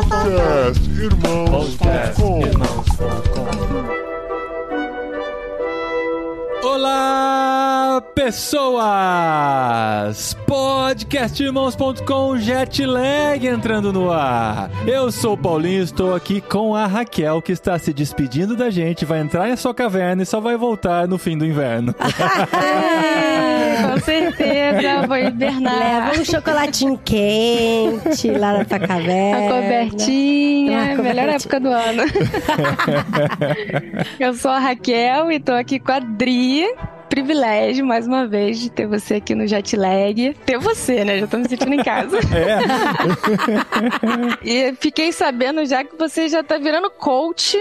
Podcast Irmãos.com Olá, pessoas! Podcastirmãos.com Jetlag entrando no ar. Eu sou o Paulinho, estou aqui com a Raquel, que está se despedindo da gente, vai entrar em sua caverna e só vai voltar no fim do inverno. com certeza, vou hibernar. Leva um chocolatinho quente lá na tua A caverna. cobertinha, Uma melhor cobertinha. época do ano. Eu sou a Raquel e tô aqui com a Dri. Privilégio, mais uma vez, de ter você aqui no Jetlag. Ter você, né? Já tô me sentindo em casa. É, E fiquei sabendo já que você já tá virando coach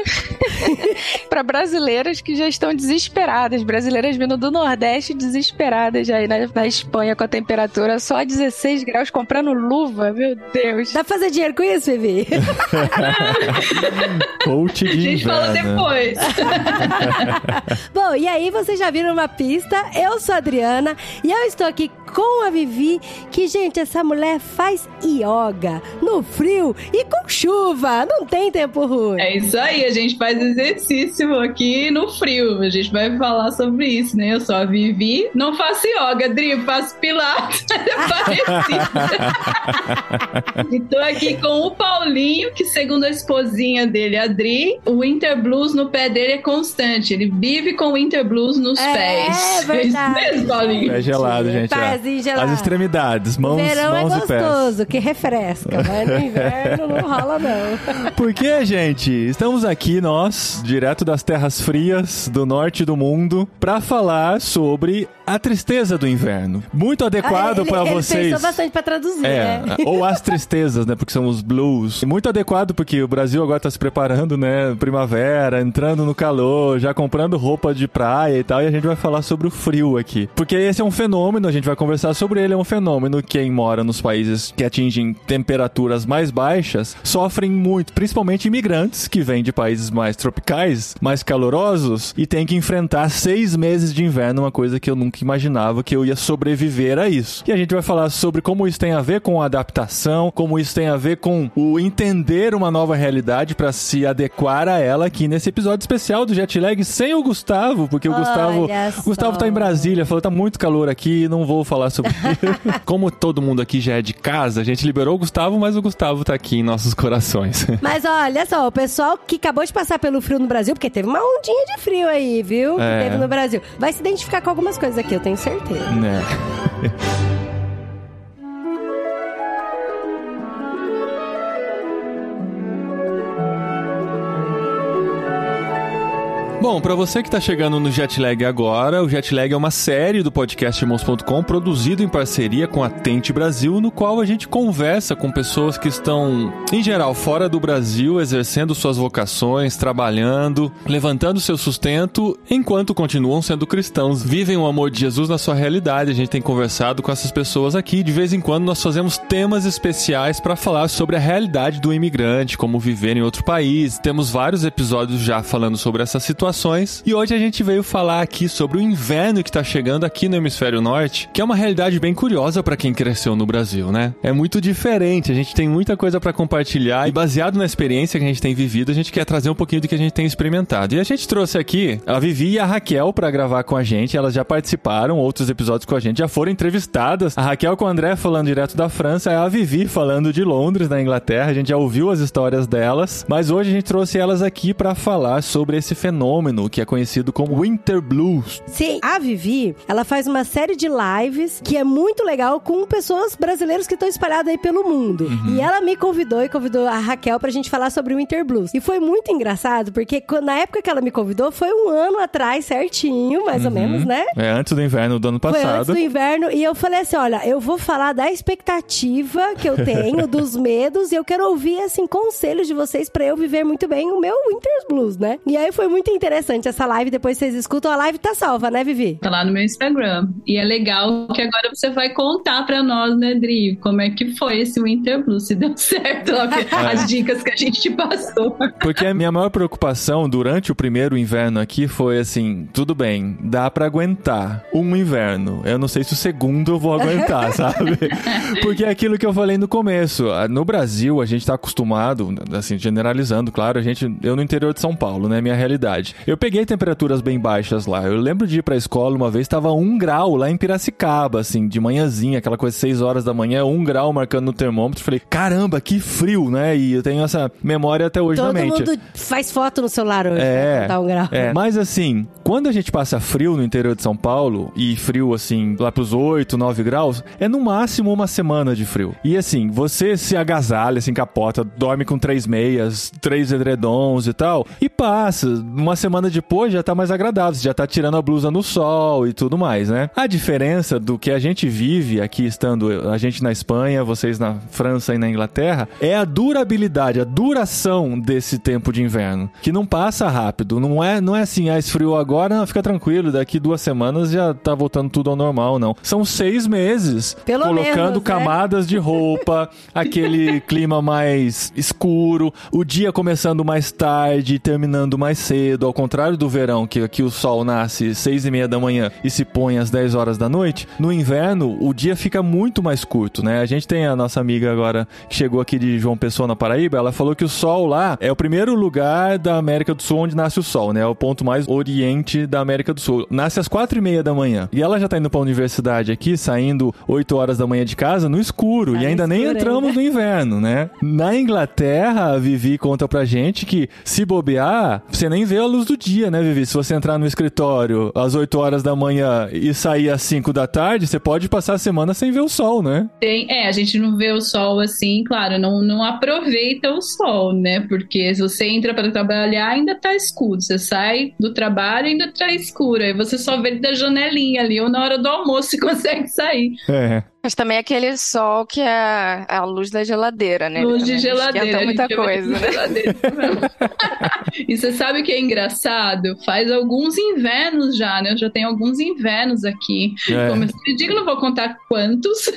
para brasileiras que já estão desesperadas. Brasileiras vindo do Nordeste desesperadas já aí na, na Espanha com a temperatura só 16 graus comprando luva. Meu Deus. Dá pra fazer dinheiro com isso, Vivi? coach de A gente fala inverno. depois. Bom, e aí vocês já viram uma pista. Eu sou a Adriana e eu estou aqui com a Vivi, que, gente, essa mulher faz yoga no frio e com chuva. Não tem tempo ruim. É isso aí, a gente faz exercício aqui no frio. A gente vai falar sobre isso, né? Eu sou a Vivi, não faço yoga, Dri, faço pilates. É parecido. e tô aqui com o Paulinho, que segundo a esposinha dele, a Dri, o Winter Blues no pé dele é constante. Ele vive com o Winter Blues nos É, pés. verdade. É isso mesmo, Paulinho. É gelado, gente. Pezinho gelado. As extremidades, mãos, Verão é mãos pés. gostoso, que refresca, mas no inverno não rola, não. Por que, gente? Estamos aqui, nós, direto das terras frias do norte do mundo, pra falar sobre a tristeza do inverno. Muito adequado Ah, ele, pra ele vocês. pensou bastante pra traduzir, É, né? ou as tristezas, né? Porque são os blues. Muito adequado porque o Brasil agora tá se preparando, né? Primavera, entrando no calor, já comprando roupa de praia e tal. E a gente vai falar sobre o frio aqui. Porque esse é um fenômeno, a gente vai conversar sobre ele. É um fenômeno que quem mora nos países que atingem temperaturas mais baixas sofrem muito. Principalmente imigrantes que vêm de países mais tropicais, mais calorosos e tem que enfrentar seis meses de inverno, uma coisa que eu nunca imaginava que eu ia sobreviver a isso. E a gente vai falar sobre como isso tem a ver com a adaptação, como isso tem a ver com o entender uma nova realidade para se adequar a ela aqui nesse episódio especial do Jetlag sem o Gustavo, porque o Olha Gustavo, o Gustavo tá em só. Brasília, falou tá muito calor aqui, não vou falar sobre isso. como todo mundo aqui já é de casa, a gente liberou o Gustavo, mas o Gustavo tá aqui em nossos corações. Mas olha só, o pessoal que acabou de passar pelo frio no Brasil, porque teve uma ondinha de frio aí, viu? Que É. teve no Brasil. Vai se identificar com algumas coisas aqui, eu tenho certeza. né? Bom, pra você que tá chegando no Jetlag agora, o Jetlag é uma série do podcast Irmãos.com produzido em parceria com a Tente Brasil, no qual a gente conversa com pessoas que estão, em geral, fora do Brasil, exercendo suas vocações, trabalhando, levantando seu sustento, enquanto continuam sendo cristãos. Vivem o amor de Jesus na sua realidade. A gente tem conversado com essas pessoas aqui. De vez em quando nós fazemos temas especiais para falar sobre a realidade do imigrante, como viver em outro país. Temos vários episódios já falando sobre essas E hoje a gente veio falar aqui sobre o inverno que tá chegando aqui no hemisfério norte, que é uma realidade bem curiosa para quem cresceu no Brasil, né? É muito diferente, a gente tem muita coisa para compartilhar e baseado na experiência que a gente tem vivido, a gente quer trazer um pouquinho do que a gente tem experimentado. E a gente trouxe aqui a Vivi e a Raquel para gravar com a gente, elas já participaram outros episódios com a gente, já foram entrevistadas. A Raquel com o André falando direto da França, a Vivi falando de Londres, na Inglaterra. A gente já ouviu as histórias delas, mas hoje a gente trouxe elas aqui para falar sobre esse fenômeno que é conhecido como Winter Blues. Sim, a Vivi, ela faz uma série de lives que é muito legal com pessoas brasileiras que estão espalhadas aí pelo mundo. Uhum. E ela me convidou e convidou a Raquel pra gente falar sobre o Winter Blues. E foi muito engraçado, porque na época que ela me convidou, foi um ano atrás, certinho, mais ou menos, né? É antes do inverno do ano Foi antes passado. do inverno e eu falei assim, olha, eu vou falar da expectativa que eu tenho, dos medos, e eu quero ouvir, assim, conselhos de vocês pra eu viver muito bem o meu Winter Blues, né? E aí foi muito interessante interessante essa live. Depois vocês escutam. A live tá salva, né, Vivi? Tá lá no meu Instagram. E é legal que agora você vai contar pra nós, né, Dri, como é que foi esse Winter Blue, se deu certo ó, as dicas que a gente te passou. Porque a minha maior preocupação durante o primeiro inverno aqui foi assim: tudo bem, dá pra aguentar um inverno. Eu não sei se o segundo eu vou aguentar, sabe? Porque é aquilo que eu falei no começo. ah, No Brasil, a gente tá acostumado, assim, generalizando, claro, a gente. Eu no interior de São Paulo, né? Minha realidade. Eu peguei temperaturas bem baixas lá. Eu lembro de ir pra escola uma vez, tava um grau lá em Piracicaba, assim, de manhãzinha, aquela coisa, 6 horas da manhã, um grau marcando no termômetro. Falei, caramba, que frio, né? E eu tenho essa memória até hoje Todo na mente. mundo faz foto no celular hoje. É, pra contar um grau. é. Mas assim, quando a gente passa frio no interior de São Paulo, e frio assim, lá pros 8, 9 graus, é no máximo uma semana de frio. E assim, você se agasalha, se encapota, dorme com três meias, três edredons e tal, e passa. Uma semana depois já tá mais agradável, você já tá tirando a blusa no sol e tudo mais, né? A diferença do que a gente vive aqui estando, a gente na Espanha, vocês na França e na Inglaterra, é a durabilidade, a duração desse tempo de inverno, que não passa rápido, não é, não é assim, ah, esfriou agora, não, fica tranquilo, daqui duas semanas já tá voltando tudo ao normal, não. São seis meses Pelo colocando menos, né? camadas de roupa, aquele clima mais escuro, o dia começando mais tarde e terminando mais cedo, ao contrário do verão, que aqui o sol nasce seis e meia da manhã e se põe às 10 horas da noite, no inverno o dia fica muito mais curto, né? A gente tem a nossa amiga agora que chegou aqui de João Pessoa, na Paraíba, ela falou que o sol lá é o primeiro lugar da América do Sul onde nasce o sol, né? É o ponto mais oriente da América do Sul. Nasce às quatro e meia da manhã. E ela já tá indo pra universidade aqui, saindo 8 horas da manhã de casa, no escuro. Tá e ainda nem entramos no inverno, né? Na Inglaterra, a Vivi conta pra gente que se bobear, você nem vê a luz do dia, né, Vivi? Se você entrar no escritório às 8 horas da manhã e sair às 5 da tarde, você pode passar a semana sem ver o sol, né? Tem, é, a gente não vê o sol assim, claro, não, não aproveita o sol, né? Porque se você entra para trabalhar, ainda tá escuro. Você sai do trabalho, ainda tá escuro. Aí você só vê da janelinha ali, ou na hora do almoço você consegue sair. É. Mas também é aquele sol que é a luz da geladeira, né? Luz de geladeira. Muita coisa, né? geladeira. e você sabe o que é engraçado? Faz alguns invernos já, né? Eu já tenho alguns invernos aqui. É. Como eu digo, não vou contar quantos.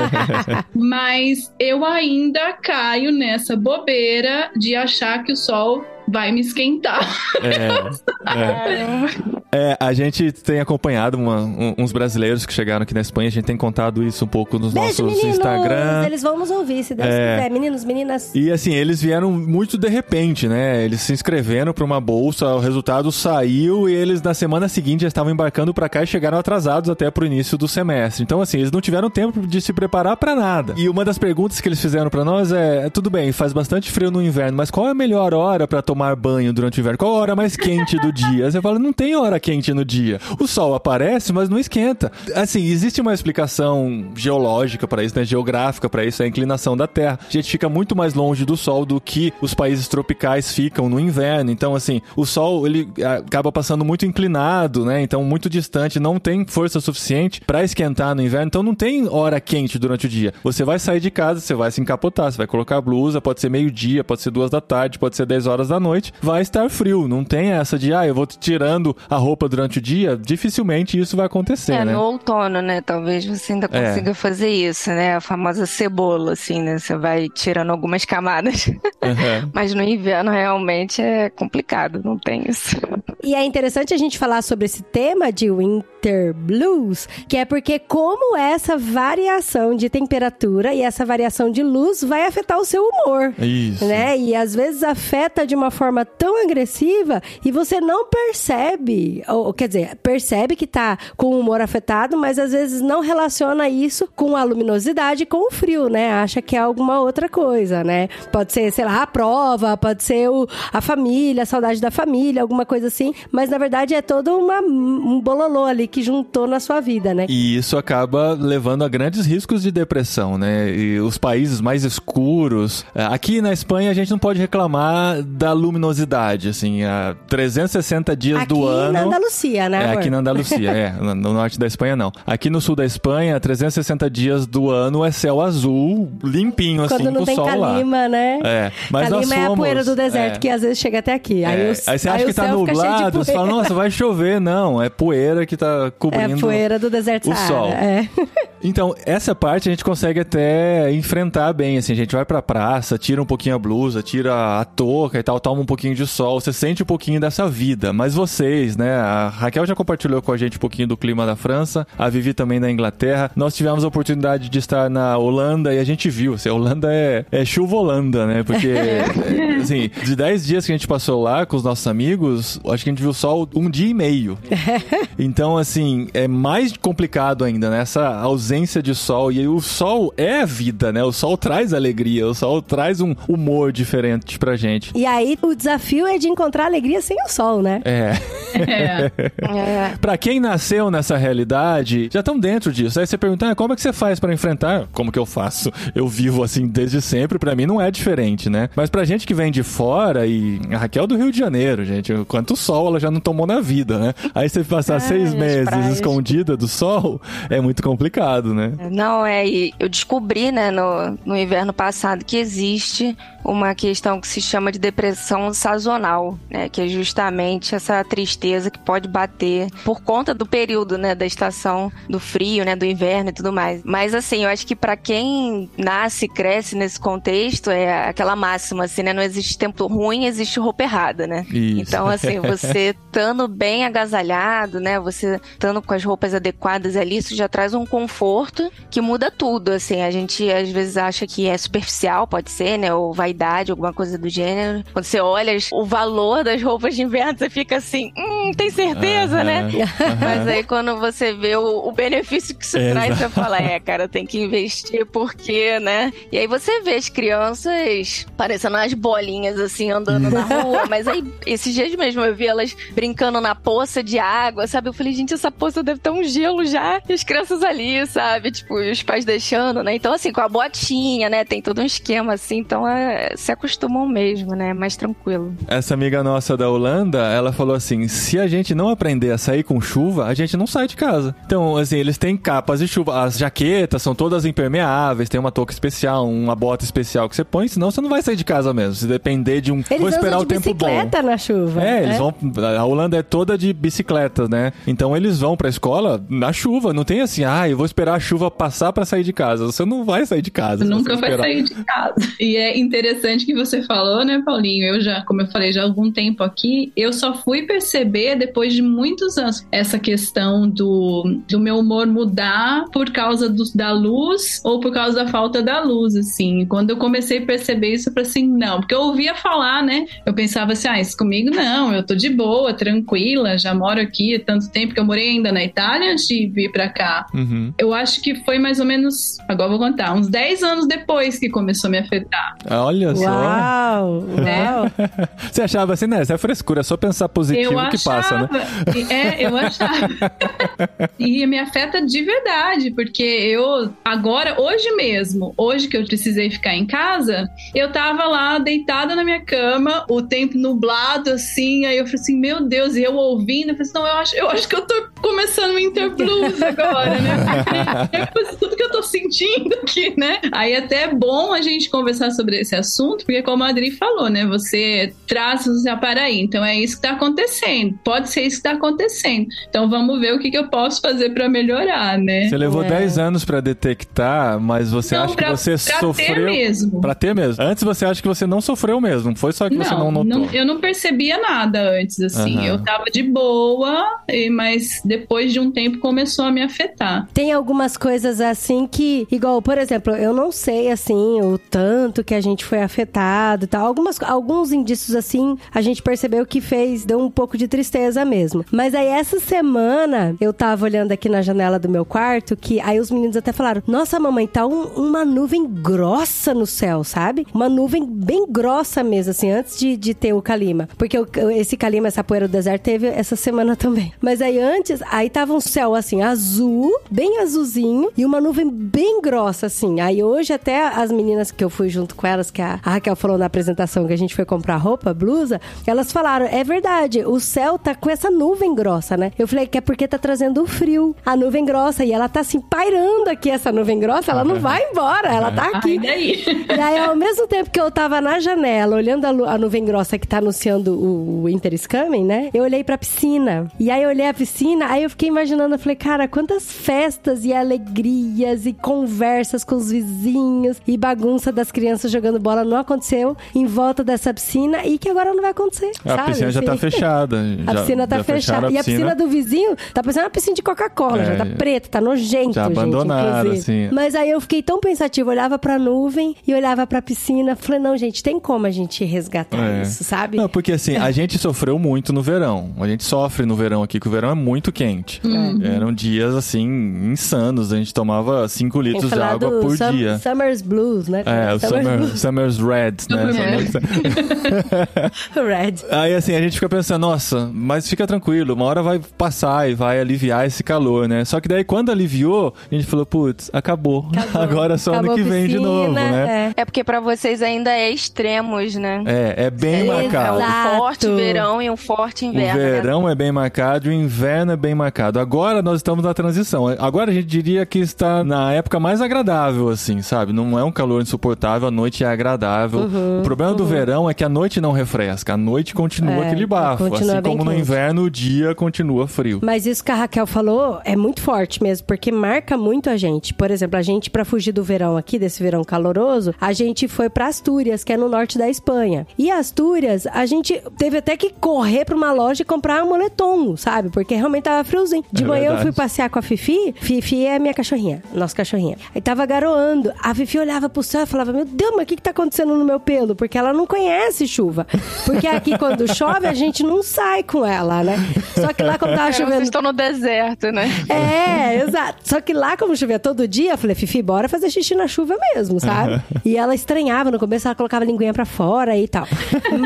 Mas eu ainda caio nessa bobeira de achar que o sol vai me esquentar. É, é. É, a gente tem acompanhado uma- um- uns brasileiros que chegaram aqui na Espanha, a gente tem contado isso um pouco nos Beijo, nossos meninos! Instagram. Eles vão nos ouvir, se Deus É. quiser. Meninos, meninas. E assim, eles vieram muito de repente, né? Eles se inscreveram para uma bolsa, o resultado saiu e eles na semana seguinte já estavam embarcando para cá e chegaram atrasados até pro início do semestre. Então assim, eles não tiveram tempo de se preparar para nada. E uma das perguntas que eles fizeram para nós é: tudo bem, faz bastante frio no inverno, mas qual é a melhor hora para tomar banho durante o inverno? Qual a hora mais quente do dia? Você fala, não tem hora quente no dia. O sol aparece, mas não esquenta. Assim, existe uma explicação geológica para isso, né? Geográfica para isso, é a inclinação da Terra. A gente fica muito mais longe do sol do que os países tropicais ficam no inverno. Então, assim, o sol ele ah, acaba passando muito inclinado, né? Então, muito distante, não tem força suficiente para esquentar no inverno. Então, não tem hora quente durante o dia. Você vai sair de casa, você vai se encapotar, você vai colocar blusa, pode ser meio-dia, pode ser duas da tarde, pode ser 10 horas da noite, vai estar frio. Não tem essa de, ah, eu vou tirando a roupa durante o dia. Dificilmente isso vai acontecer, É, né? no outono, né? Talvez você ainda É. consiga fazer isso, né? A famosa cebola, assim, né? Você vai tirando algumas camadas. Uhum. Mas no inverno realmente é complicado, não tem isso. E é interessante a gente falar sobre esse tema de Winter Blues, que é porque como essa variação de temperatura e essa variação de luz vai afetar o seu humor. Isso. Né? E às vezes afeta de uma forma tão agressiva e você não percebe, ou quer dizer, percebe que tá com o humor afetado, mas às vezes não relaciona isso com a luminosidade, com o frio, né? Acha que é alguma outra coisa, né? Pode ser, sei lá, a prova, pode ser o, a família, a saudade da família, alguma coisa assim, mas na verdade é todo uma, um bololô ali que juntou na sua vida, né? E isso acaba levando a grandes riscos de depressão, né? E os países mais escuros. eh, Aqui na Espanha a gente não pode reclamar da luminosidade, assim, há 360 dias Aqui do ano. na Andalucia, né? É, aqui na Andalucia, é. No no norte da Espanha, não. Aqui no sul da Espanha, 360 dias do ano é céu azul, limpinho, assim, Quando não com o tem sol lá. calima, né? É, mas calima é a poeira do deserto é. que às vezes chega até aqui. Aí, É, o- aí você acha aí que tá cuidado. Você fala, nossa, vai chover. Não, é poeira que tá cobrindo. É poeira do deserto o Saara, sol. É. Então, essa parte a gente consegue até enfrentar bem, assim, a gente vai pra praça, tira um pouquinho a blusa, tira a touca e tal, toma um pouquinho de sol, você sente um pouquinho dessa vida. Mas vocês, né, a Raquel já compartilhou com a gente um pouquinho do clima da França, a Vivi também da Inglaterra. Nós tivemos a oportunidade de estar na Holanda e a gente viu, assim, a Holanda é, é chuva Holanda, né, porque, assim, de 10 dias que a gente passou lá com os nossos amigos, acho que a gente viu sol um dia e meio. Então, assim, é mais complicado ainda, né? Essa ausência de sol. E o sol é a vida, né? O sol traz alegria, o sol traz um humor diferente pra gente. E aí o desafio é de encontrar alegria sem o sol, né? É. É. É. Pra quem nasceu nessa realidade, já estão dentro disso. Aí você pergunta, ah, como é que você faz pra enfrentar? Como que eu faço? Eu vivo assim desde sempre, pra mim não é diferente, né? Mas pra gente que vem de fora, e a Raquel é do Rio de Janeiro, gente, quanto sol ela já não tomou na vida, né? Aí você passar seis as meses praias. escondida do sol, é muito complicado, né? Não, é, e eu descobri, né, no, no inverno passado que existe uma questão que se chama de depressão sazonal, né, que é justamente essa tristeza que pode bater por conta do período, né, da estação do frio, né, do inverno e tudo mais. Mas assim, eu acho que pra quem nasce e cresce nesse contexto é aquela máxima assim, né, não existe tempo ruim, existe roupa errada, né? Isso. Então, assim, você estando bem agasalhado, né? Você estando com as roupas adequadas ali, isso já traz um conforto que muda tudo, assim. A gente às vezes acha que é superficial, pode ser, né? Ou vaidade, alguma coisa do gênero. Quando você olha o valor das roupas de inverno, você fica assim, hum, tem certeza, né? Mas aí quando você vê o, o benefício que isso traz, você fala, é, cara, tem que investir porque, né? E aí você vê as crianças parecendo umas bolinhas assim andando na rua, mas aí esses dias mesmo eu vi elas brincando na poça de água, sabe? Eu falei, gente, essa poça deve ter um gelo já. E as crianças ali, sabe? Tipo, e os pais deixando, né? Então, assim, com a botinha, né? Tem todo um esquema assim, então é, se acostumam mesmo, né? Mais tranquilo. Essa amiga nossa da Holanda, ela falou assim: se a gente não aprender a sair com chuva, a gente não sai de casa. Então, assim, eles têm capas de chuva, as jaquetas são todas impermeáveis, tem uma touca especial, uma bota especial que você põe, senão você não vai sair de casa mesmo. Se depender de um. Eles vou esperar o tempo bom. bicicleta na chuva. É, eles vão. A Holanda é toda de bicicletas, né? Então eles vão pra escola na chuva. Não tem assim, ah, eu vou esperar a chuva passar pra sair de casa. Você não vai sair de casa. Nunca vai esperar. sair de casa. E é interessante que você falou, né, Paulinho? Eu já, como eu falei, já há algum tempo aqui, eu só fui perceber depois de muitos anos essa questão do, do meu humor mudar por causa do- da luz ou por causa da falta da luz, assim. Quando eu comecei a perceber isso, eu falei assim, não, porque eu ouvia falar, né? Eu pensava assim, ah, isso comigo não, eu tô de boa, tranquila, já moro aqui há tanto tempo que eu morei ainda na Itália antes de vir pra cá. Uhum. Eu acho que foi mais ou menos, agora eu vou contar, uns 10 anos depois que começou a me afetar. Olha só. Uau, uau. Você achava assim, né? Isso é frescura, é só pensar positivo eu que passa, né? É, eu achava. e me afeta de verdade, porque eu, agora, hoje mesmo, hoje que eu precisei ficar em casa, eu tava lá deitada na minha cama, o tempo nublado, assim, aí eu falei assim, meu Deus, e eu ouvindo, eu falei assim, não, eu acho, eu acho que eu tô começando o Winter Blues agora, né? De tudo que eu tô sentindo aqui, né? Aí até é bom a gente conversar sobre esse assunto, porque como a Adri falou, né? Você traz já para aí. Então é isso que tá acontecendo. Pode ser isso que tá acontecendo. Então vamos ver o que, que eu posso fazer para melhorar, né? Você levou É. 10 anos pra detectar, mas você Não, acha pra- que você pra ter sofreu. mesmo. Pra ter mesmo. Antes você acha que você não sofreu mesmo. Foi só que você não notou. eu não percebia nada antes, assim. Aham. Eu tava de boa, e- mas depois de um tempo começou a me afetar. Tem algumas coisas assim que, igual, por exemplo, eu não sei assim o tanto que a gente foi afetado e tal. Algumas, alguns indícios assim a gente percebeu que fez, deu um pouco de tristeza mesmo. Mas aí essa semana eu tava olhando aqui na janela do meu quarto que aí os meninos até falaram: Nossa, mamãe, tá um- uma nuvem grossa no céu, sabe? Uma nuvem bem grossa mesmo, assim, antes de, de ter o Calima. Porque o- esse Calima, essa poeira do deserto, teve essa semana também. Mas aí antes, aí tava um céu assim, azul, bem azulzinho, e uma nuvem bem grossa, assim. Aí hoje até as meninas que eu fui junto com elas, que a, a Raquel falou na apresentação que a gente foi comprar roupa, blusa, elas falaram, é verdade, o céu tá com essa nuvem grossa, né? Eu falei que é porque tá trazendo o frio, a nuvem grossa. E ela tá assim, pairando aqui, essa nuvem grossa, ela não vai embora, ela tá aqui. Daí. E aí, ao mesmo tempo que eu tava na janela, olhando a, a nuvem grossa que tá anunciando o Winter is Coming, né? Eu olhei pra piscina. E aí eu olhei a piscina, aí eu fiquei imaginando, eu falei, cara, quantas festas e alegrias e conversas com os vizinhos e bagunça das crianças jogando bola não aconteceu em volta dessa piscina e que agora não vai acontecer. A sabe? piscina já tá Assim, fechada. A já- piscina tá já fecharam fechada. E a piscina do vizinho tá parecendo uma piscina de Coca-Cola. É. Já tá preta, tá nojento, Já inclusive. assim. Mas aí eu fiquei tão pensativa. Olhava pra nuvem e olhava pra piscina. Falei, não, gente, tem como a gente resgatar É. isso, sabe? Não, porque assim, a gente sofreu muito no verão. A gente sofre no verão aqui, que o verão é muito quente. Eram dias, assim, insanos. A gente tomava 5 Tem que litros de água por Sum- dia. Summer's Blues, né? É, o Summer's Summer, Blues. Summer's Red, né? É. Red. Aí assim, a gente fica pensando, nossa, mas fica tranquilo, uma hora vai passar e vai aliviar esse calor, né? Só que daí quando aliviou, a gente falou, putz, acabou. Acabou. Agora é só Acabou ano que vem de novo, né? é. É porque pra vocês ainda é extremos, né? É, é bem Exato. marcado. Um forte verão e um forte O inverno. né? verão é bem marcado, o inverno é bem marcado. Agora nós estamos na transição. Agora a gente diria que está na época mais agradável, assim, sabe? Não é um calor insuportável, a noite é agradável. Uhum, o problema do verão é que a noite não refresca, a noite continua É, aquele bafo. assim como no quente. inverno, o dia continua frio. Mas isso que a Raquel falou é muito forte mesmo, porque marca muito a gente. Por exemplo, a gente, pra fugir do verão aqui, desse verão caloroso, a gente foi pra Astúrias, que é no norte da Espanha. E Astúrias, a gente teve até que correr pra uma loja e comprar um moletom, sabe? Porque realmente tava friozinho. De É manhã eu verdade. fui passear com a Fifi. Fifi é minha cachorrinha, nossa cachorrinha. Aí tava garoando. A Fifi olhava pro céu e falava: Meu Deus, mas o que, que tá acontecendo no meu pelo? Porque ela não conhece chuva. Porque aqui, quando chove, a gente não sai com ela, né? Só que lá, quando tava Cara, chovendo. vocês estão no deserto, né? É, exato. Só que lá, como chovia todo dia, eu falei, Fifi, bora fazer xixi na chuva mesmo, sabe? E ela estranhava, no começo ela colocava a linguinha pra fora e tal.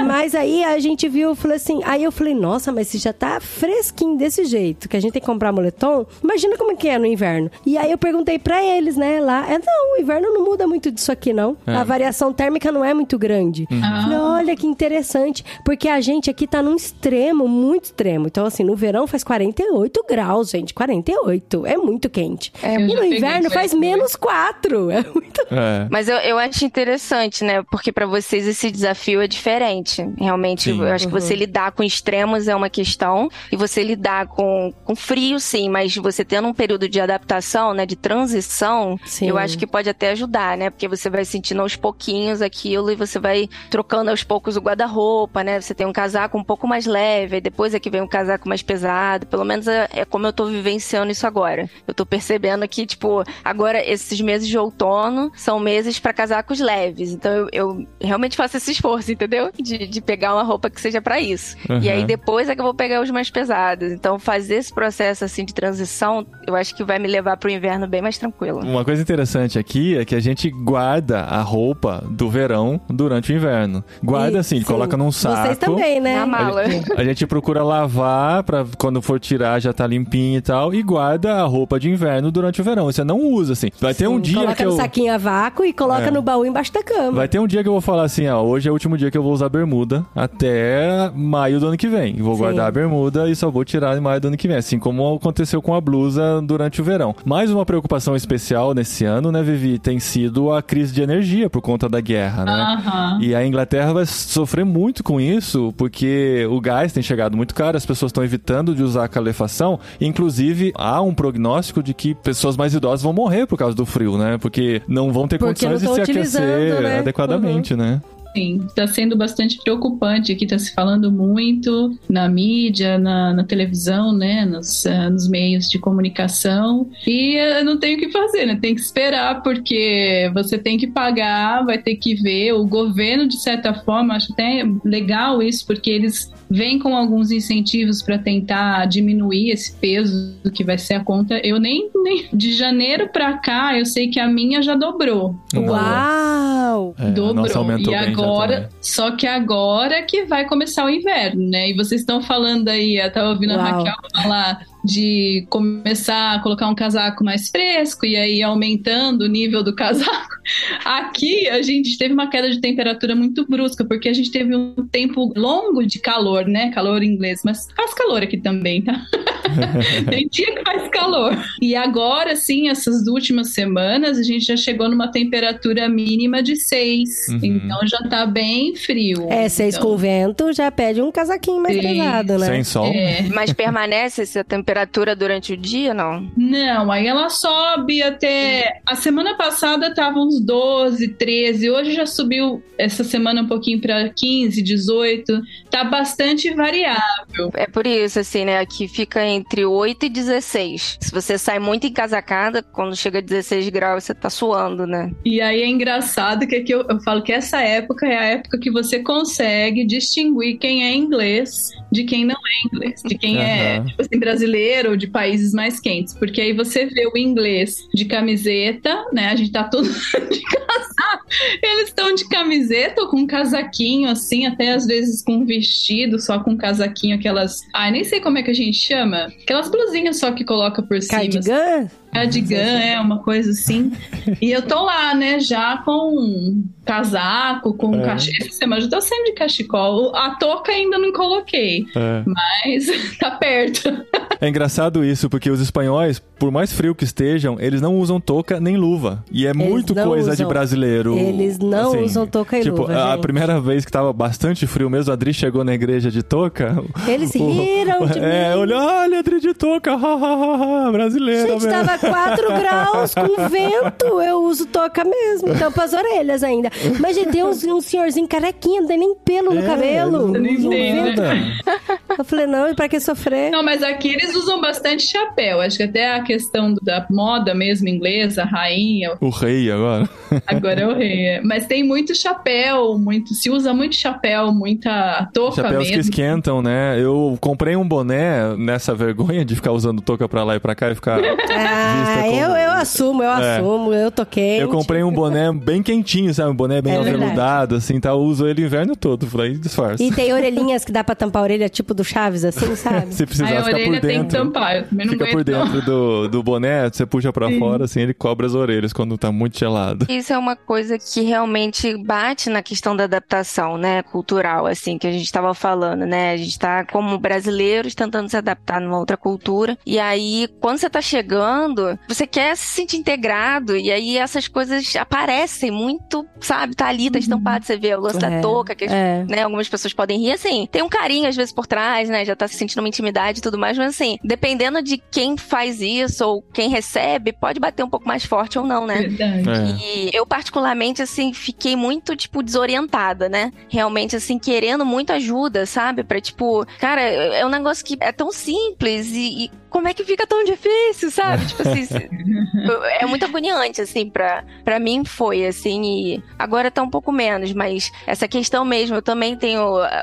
Mas aí a gente viu, eu falei assim, aí eu falei, nossa, mas se já tá fresquinho desse jeito, que a gente tem que comprar moletom, imagina como é que é no inverno. E aí eu perguntei pra eles, né, lá, é, não, o inverno não muda muito disso aqui, não. É. A variação térmica não é muito grande. Falei, olha que interessante, porque a gente aqui tá num extremo, muito extremo. Então, assim, no verão faz 48 graus, gente, 48. É muito quente. É, e no inverno faz 48. menos 4. É muito... É. Mas eu, eu acho interessante, né? Porque pra vocês esse desafio é diferente. Realmente, Sim. eu acho que você lidar com extremos é uma questão. E você lidar com, com frio, sim. Mas você tendo um período de adaptação, né? De transição, Sim. eu acho que pode até ajudar, né? Porque você vai sentindo aos pouquinhos aquilo e você vai trocando aos poucos o guarda-roupa, né? Você tem um casaco um pouco mais leve, aí depois é que vem um casaco mais pesado. Pelo menos é, é como eu tô vivenciando isso agora. Eu tô percebendo que, tipo, agora esses meses de outono são meses pra casacos leves. Então eu, eu realmente faço esse esforço, entendeu? De, de pegar uma roupa que seja pra isso. Uhum. E aí depois é que eu vou pegar os mais pesados. Então fazer esse processo assim de transição, eu acho que vai me levar pro inverno bem mais tranquilo. Uma coisa interessante aqui é que a gente guarda a roupa do verão durante o inverno. Guarda E- assim, sim. coloca num saco. Vocês também, né? Na mala. A gente procura lavar pra quando for tirar já tá limpinho e tal. E guarda a roupa de inverno durante o verão. Você não usa assim. Vai ter um dia coloca que no eu. saquinho a vácuo e coloca É. no baú embaixo da cama. Vai ter um dia que eu vou falar assim, ó, hoje é o último dia que eu vou usar bermuda até maio do ano que vem. Vou Sim. guardar a bermuda e só vou tirar em maio do ano que vem, assim como aconteceu com a blusa durante o verão. Mais uma preocupação especial nesse ano, né, Vivi, tem sido a crise de energia por conta da guerra, né? Aham. E a Inglaterra vai sofrer muito com isso, porque o gás tem chegado muito caro, as pessoas estão evitando de usar a calefação. Inclusive, há um prognóstico de que pessoas mais idosas vão morrer por causa do frio, né? Porque não vão ter Porque condições de se aquecer né? adequadamente, né? Sim, está sendo bastante preocupante. Aqui está se falando muito na mídia, na, na televisão, né, nos, eh, nos meios de comunicação. E eh, não tem o que fazer, né? Tem que esperar, porque você tem que pagar, vai ter que ver. O governo, de certa forma, acho até legal isso, porque eles vêm com alguns incentivos para tentar diminuir esse peso que vai ser a conta. Eu nem, nem de janeiro para cá, eu sei que a minha já dobrou. Uau! É, a Dobrou. e agora, só que agora que vai começar o inverno, né? E vocês estão falando aí, eu tava ouvindo a Uau. Raquel falar de começar a colocar um casaco mais fresco e aí aumentando o nível do casaco. Aqui a gente teve uma queda de temperatura muito brusca, porque a gente teve um tempo longo de calor, né? Calor inglês, mas faz calor aqui também, tá? Tem dia que faz calor. E agora, sim, essas últimas semanas, a gente já chegou numa temperatura mínima de 6. Uhum. Então já tá bem frio. É, seis então, com vento já pede um casaquinho mais pesado, né? Sem sol. É. Mas permanece essa temperatura durante o dia, não? Não, aí ela sobe até. A semana passada tava uns 12, 13. Hoje já subiu essa semana um pouquinho para 15, 18. Tá bastante variável. É por isso, assim, né? Que fica entre 8 e 16. Se você sai muito encasacada, quando chega a 16 graus, você tá suando, né? E aí é engraçado que aqui eu, eu falo que essa época é a época que você consegue distinguir quem é inglês de quem não é inglês, de quem é Aham. tipo assim, brasileiro ou de países mais quentes. Porque aí você vê o inglês de camiseta, né? A gente tá todo de casaco. Eles estão de camiseta ou com um casaquinho, assim, até às vezes com um vestido, só com um casaquinho, aquelas. Ai, nem sei como é que a gente chama. Aquelas blusinhas só que coloca por cima. assim. Cardigan? Cardigan, é uma coisa assim. E eu tô lá, né, já com um casaco, com É. cachecol. Essa semana eu já tô sempre de cachecol. A touca ainda não coloquei, É. mas tá perto. É engraçado isso, porque os espanhóis, por mais frio que estejam, eles não usam touca nem luva. E é muito coisa de usam. brasileiro. Eles não assim. usam touca e tipo, luva, a gente. primeira vez que tava bastante frio mesmo, a Adri chegou na igreja de touca. Eles o- riram de É, mim. olha, olha, Adri de touca, ha, ha, ha, ha, brasileira. Gente, mesmo. tava 4 graus com vento. Eu uso touca mesmo. Tampa as orelhas ainda. Mas, gente, tem uns, um senhorzinho carequinha, não tem nem pelo no É, cabelo. não né? nada. Eu falei, não, e pra que sofrer? Não, mas aqui eles usam bastante chapéu. Acho que até a questão da moda mesmo inglesa, rainha, O rei agora. agora é o rei. é. Mas tem muito chapéu, muito, se usa muito chapéu, muita touca Chapéus que mesmo. esquentam, né? Eu comprei um boné nessa vergonha de ficar usando touca pra lá e pra cá e ficar. Ah, Vista como- eu, eu assumo, eu É. assumo, eu toquei. Eu comprei um boné bem quentinho, sabe? Um boné bem É aveludado, assim, tá? Eu uso ele o inverno todo. Falei, disfarça. E tem orelhinhas que dá pra tampar a orelha, tipo do Chaves, assim, sabe? Se precisar Aí a ficar por orelha tem que dentro. tampar, eu também não Fica por dentro do, do boné, você puxa pra fora, assim, ele cobre as orelhas quando tá muito gelado. Isso é uma coisa que realmente bate na questão da adaptação, né, cultural, assim, que a gente estava falando, né? A gente tá como brasileiros tentando se adaptar numa outra cultura. E aí, quando você tá chegando, você quer se sentir integrado e aí essas coisas aparecem muito, sabe? Tá ali, tá estampado, você vê o lance É, da touca, que é. né? Algumas pessoas podem rir, assim, tem um carinho às vezes por trás, né? Já tá se sentindo uma intimidade e tudo mais, mas assim, dependendo de quem faz isso ou quem recebe, pode bater um pouco mais forte ou não, né? Verdade. É. E eu, particularmente, assim, fiquei muito, tipo, desorientada, né? Realmente, assim, querendo muito ajuda, sabe? Pra, tipo, cara, é um negócio que é tão simples e, e como é que fica tão difícil, sabe? Tipo assim, é muito agoniante, assim, pra, pra mim foi, assim, e agora tá um pouco menos, mas essa questão mesmo, eu também tenho.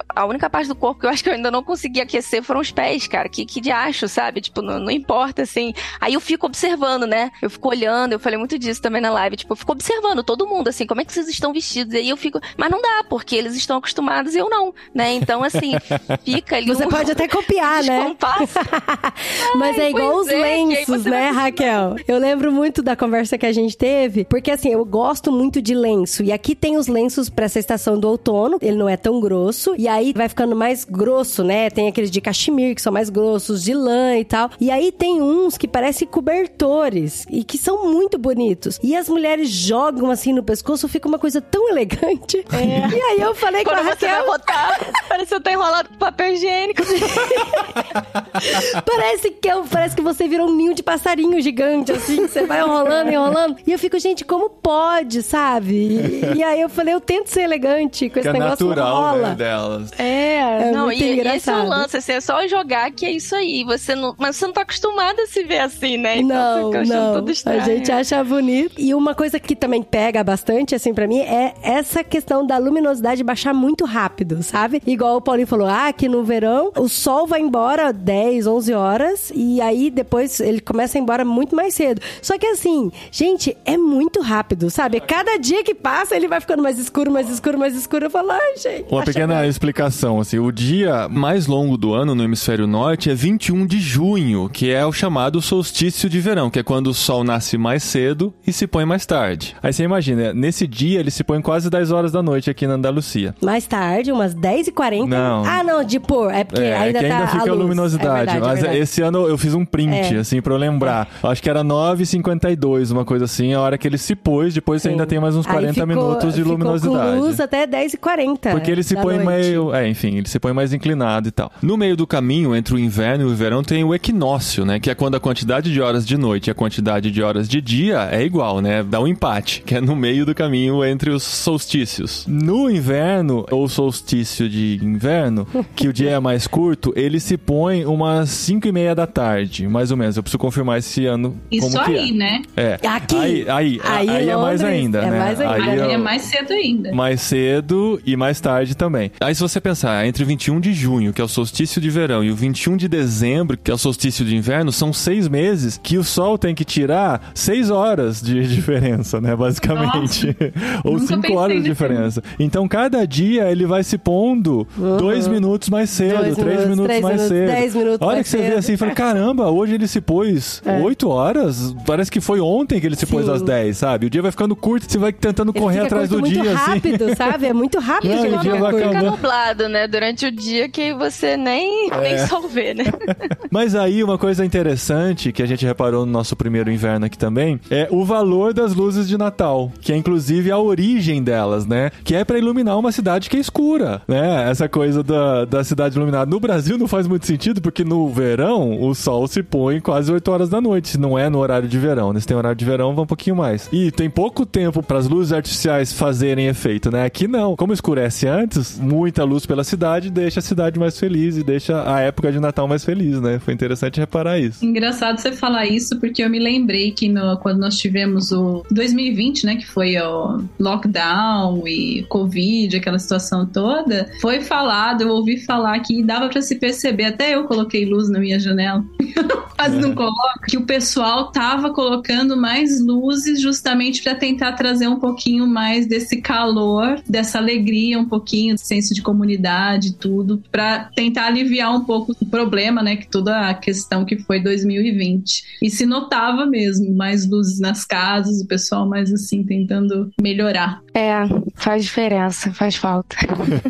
A única parte do corpo que eu acho que eu ainda não consegui aquecer foram os pés, cara. Que, que de acho, sabe? Tipo, não, não importa, assim. Aí eu fico observando, né? Eu fico olhando, eu falei muito disso também na live. Tipo, eu fico observando todo mundo, assim, como é que vocês estão vestidos. E aí eu fico, mas não dá, porque eles estão acostumados e eu não, né? Então, assim, fica ali. Você um pode até copiar, né? Mas é igual os é, lenços, né, Raquel? Eu lembro muito da conversa que a gente teve, porque assim, eu gosto muito de lenço. E aqui tem os lenços pra essa estação do outono, ele não é tão grosso, e aí vai ficando mais grosso, né? Tem aqueles de cachemir que são mais grossos, de lã e tal. E aí tem uns que parecem cobertores e que são muito bonitos. E as mulheres jogam assim no pescoço, fica uma coisa tão elegante. E aí eu falei com a Quando você vai Raquel, botar, parece que eu tô enrolado com papel higiênico. Parece que, eu, parece que você virou um ninho de passarinho gigante, assim. Você vai enrolando, enrolando. E eu fico, gente, como pode, sabe? E, e aí eu falei, eu tento ser elegante com Que esse é negócio natural, rola. né, delas. É, é não, muito e, e esse é engraçado. o lance, assim, é só jogar que é isso aí. Você não, mas você não tá acostumado a se ver assim, né? Então Não, você fica achando não. tudo A gente acha bonito. E uma coisa que também pega bastante, assim, pra mim, é essa questão da luminosidade baixar muito rápido, sabe? Igual o Paulinho falou, ah, que no verão o sol vai embora 10, 11 horas horas. E aí depois ele começa a ir embora muito mais cedo. Só que assim, gente, é muito rápido, sabe? Cada dia que passa ele vai ficando mais escuro, mais escuro, mais escuro. Eu falo, ai, gente. Uma tá pequena chegando." explicação, assim, o dia mais longo do ano no hemisfério norte é 21 de junho, que é o chamado solstício de verão, que é quando o sol nasce mais cedo e se põe mais tarde. Aí você imagina, nesse dia ele se põe quase 10 horas da noite aqui na Andalucia. Mais tarde, umas 10h40. Não. Ah, não, de pôr. É porque É, ainda que tá ainda fica a luz. luminosidade. É verdade, é mas esse ano eu fiz um print, É. assim, pra eu lembrar. Acho que era 9h52, uma coisa assim, a hora que ele se pôs, depois Sim. ainda tem mais uns Aí 40 ficou- minutos de luminosidade. luz até 10h40. Porque ele se põe noite. meio. É, enfim, ele se põe mais inclinado e tal. No meio do caminho, entre o inverno e o verão, tem o equinócio, né? Que é quando a quantidade de horas de noite e a quantidade de horas de dia é igual, né? Dá um empate, que é no meio do caminho entre os solstícios. No inverno, ou solstício de inverno, que o dia é mais curto, ele se põe umas 5 e meia da tarde, mais ou menos. Eu preciso confirmar esse ano. Isso como que aí, é. né? É. Aqui. Aí, aí, Aí, aí é mais Londres, ainda, é né? mais ainda. Aí eu- é mais cedo ainda. mais cedo e mais tarde também. Aí se você pensar, entre 21 de junho, que é o solstício de verão, e o 21 de dezembro, que é o solstício de inverno, são seis meses que o sol tem que tirar seis horas de diferença, né? Basicamente. Ou Nunca cinco horas de diferença. Então, cada dia ele vai se pondo dois minutos mais cedo, Dois três minutos, minutos três mais minutos, cedo. dez minutos A hora mais que você vê cedo. assim, fala, caramba, hoje ele se pôs É. oito horas. Parece que foi ontem que ele se pôs Sim. às 10, sabe? O dia vai ficando curto, você vai tentando Ele correr fica atrás do dia, muito assim. rápido, sabe? É muito rápido. Não, o dia fica vai. Fica acabando. nublado, né? Durante o dia que você nem, É. nem só vê, né? Mas aí uma coisa interessante que a gente reparou no nosso primeiro inverno aqui também é o valor das luzes de Natal, que é inclusive a origem delas, né? Que é pra iluminar uma cidade que é escura, né? Essa coisa da, da cidade iluminada. No Brasil não faz muito sentido porque no verão o sol se põe quase 8 horas da noite, não é no horário de verão. Né? Se tem horário de verão, vai um pouquinho mais. E tem pouco tempo para as luzes artificiais fazerem efeito, né? Aqui não. Como escurece antes, muita luz pela cidade deixa a cidade mais feliz e deixa a época de Natal mais feliz, né? Foi interessante reparar isso. Engraçado você falar isso, porque eu me lembrei que no- quando nós tivemos o 2020, né, que foi o lockdown e Covid, aquela situação toda, foi falado, eu ouvi falar que dava pra se perceber, até eu coloquei luz na minha janela, quase não coloco, que o pessoal tava colocando mais luzes justamente pra tentar trazer um pouquinho mais desse calor, dessa alegria, um pouquinho de senso de comunidade, e tudo, pra tentar aliviar um pouco o problema, né, que toda a questão que foi 2020. E se notava mesmo mais luzes nas casas, o pessoal mais assim tentando melhorar. É, faz diferença, faz falta.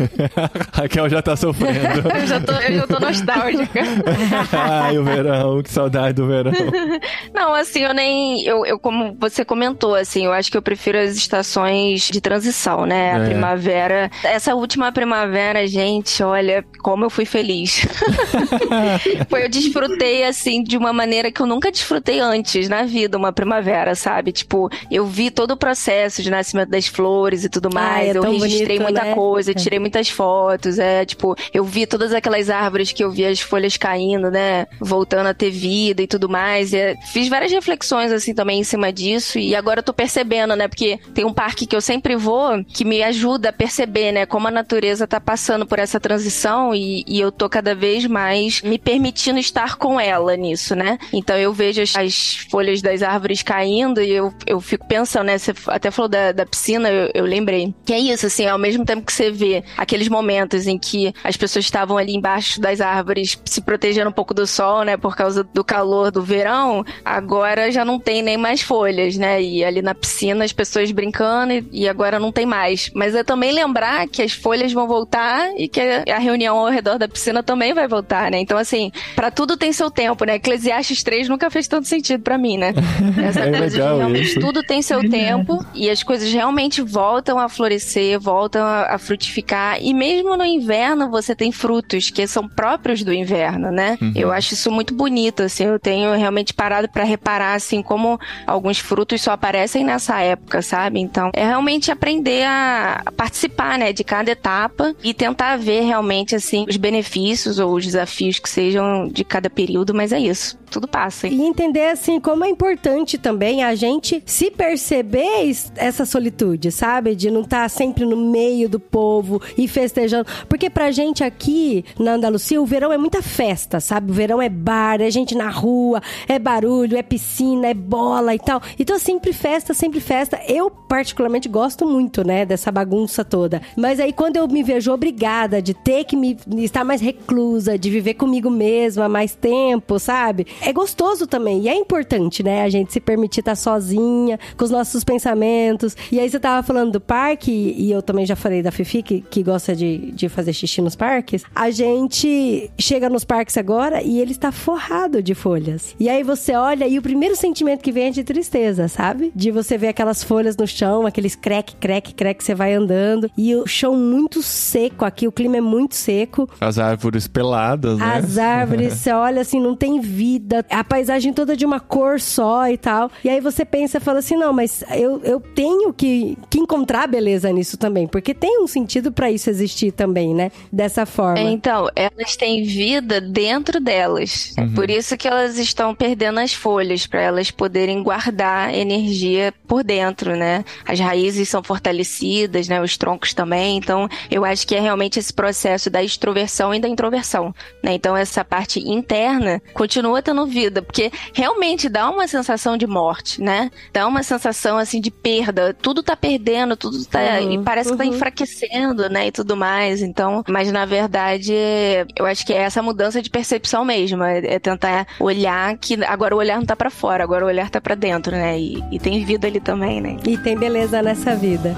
Raquel já tá sofrendo. Eu já tô, eu já tô nostálgica. Ai, o verão, que saudade do verão. Não, assim, eu nem. Eu, eu, como você comentou, assim, eu acho que eu prefiro as estações de transição, né? A É. primavera. Essa última primavera, gente, olha, como eu fui feliz. Foi, eu desfrutei, assim, de uma maneira que eu nunca desfrutei antes na vida, uma primavera, sabe? Tipo, eu vi todo o processo de nascimento das flores e tudo Ai, mais. é eu registrei bonito, muita né? coisa, É. tirei muitas fotos, é, tipo, eu vi todas aquelas árvores que eu vi as folhas caindo, né? Voltando a ter vida e tudo mais. E, é, fiz várias reflexões, assim, também em cima disso. E agora eu tô percebendo, né? Porque tem um parque que eu sempre vou que me ajuda a perceber, né? Como a natureza tá passando por essa transição e, e eu tô cada vez mais me permitindo estar com ela nisso, né? Então eu vejo as, as folhas das árvores caindo e eu, eu fico pensando, né? Você até falou da, da piscina, eu, eu lembrei. Que é isso, assim, ao mesmo tempo que você vê aqueles momentos em que as pessoas estavam ali embaixo das árvores se protegendo um pouco do sol, né? Por causa do calor do verão, agora já não tem nem mais folhas, né? E ali na piscina as pessoas brincando e, e agora não tem mais. Mas é também lembrar que as folhas vão voltar e que a reunião ao redor da piscina também vai voltar, né? Então, assim, pra tudo tem seu tempo, né? Eclesiastes 3 nunca fez tanto sentido pra mim, né? Essa É coisa de realmente isso. tudo tem seu tempo e as coisas realmente voltam a florescer, voltam a, a frutificar. E mesmo no inverno você tem frutos que são próprios do inverno, né? Uhum. Eu acho isso muito bonito, assim. Eu tenho realmente parado pra reparar, assim, como alguns frutos só aparecem nessa época, sabe? Então, é realmente aprender a participar, né, de cada etapa e tentar ver realmente, assim, os benefícios ou os desafios que sejam de cada período, mas é isso. Tudo passa. E entender, assim, como é importante também a gente se perceber es- essa solitude, sabe? De não estar sempre no meio do povo e festejando. Porque pra gente aqui na Andalucia, o verão é muita festa, sabe? O verão é bar, é gente na rua, é barulho, é piscina, é bola e tal. Então, sempre festa, sempre festa. Eu, particularmente, gosto muito, né, dessa bagunça toda. Mas aí, quando eu me vejo obrigada de ter que me estar mais reclusa, de viver comigo mesma mais tempo, sabe? É gostoso também. E é importante, né? A gente se permitir estar sozinha, com os nossos pensamentos. E aí, você tava falando do parque, e eu também já falei da Fifi, que, que gosta de, de fazer xixi nos parques. A gente chega nos parques agora e ele está forrado de folhas. E aí você olha e o primeiro sentimento que vem é de tristeza, sabe? De você ver aquelas folhas no chão, aqueles crack, crack, crack, você vai andando. E o chão muito seco aqui, o clima é muito seco. As árvores peladas, né? As árvores, você olha assim, não tem vida. A paisagem toda de uma cor só e tal. E aí você pensa e fala assim: não, mas eu, eu tenho que, que encontrar beleza nisso também. Porque tem um sentido pra isso existir também, né? Dessa forma. É, Então, elas têm vida dentro delas. É por isso que elas estão perdendo as folhas, para elas poderem guardar energia por dentro, né? As raízes são fortalecidas, né? Os troncos também. Então, eu acho que é realmente esse processo da extroversão e da introversão, né? Então, essa parte interna continua tendo vida, porque realmente dá uma sensação de morte, né? Dá uma sensação, assim, de perda. Tudo tá perdendo, tudo tá... Uhum, e parece que tá uhum. enfraquecendo, né? E tudo mais. Então, mas na verdade, eu acho que é essa mudança de percepção mesmo. É, é tentar olhar que agora o olhar não tá pra fora, agora o olhar tá pra dentro, né? E, e tem vida ali também, né? E tem beleza nessa vida.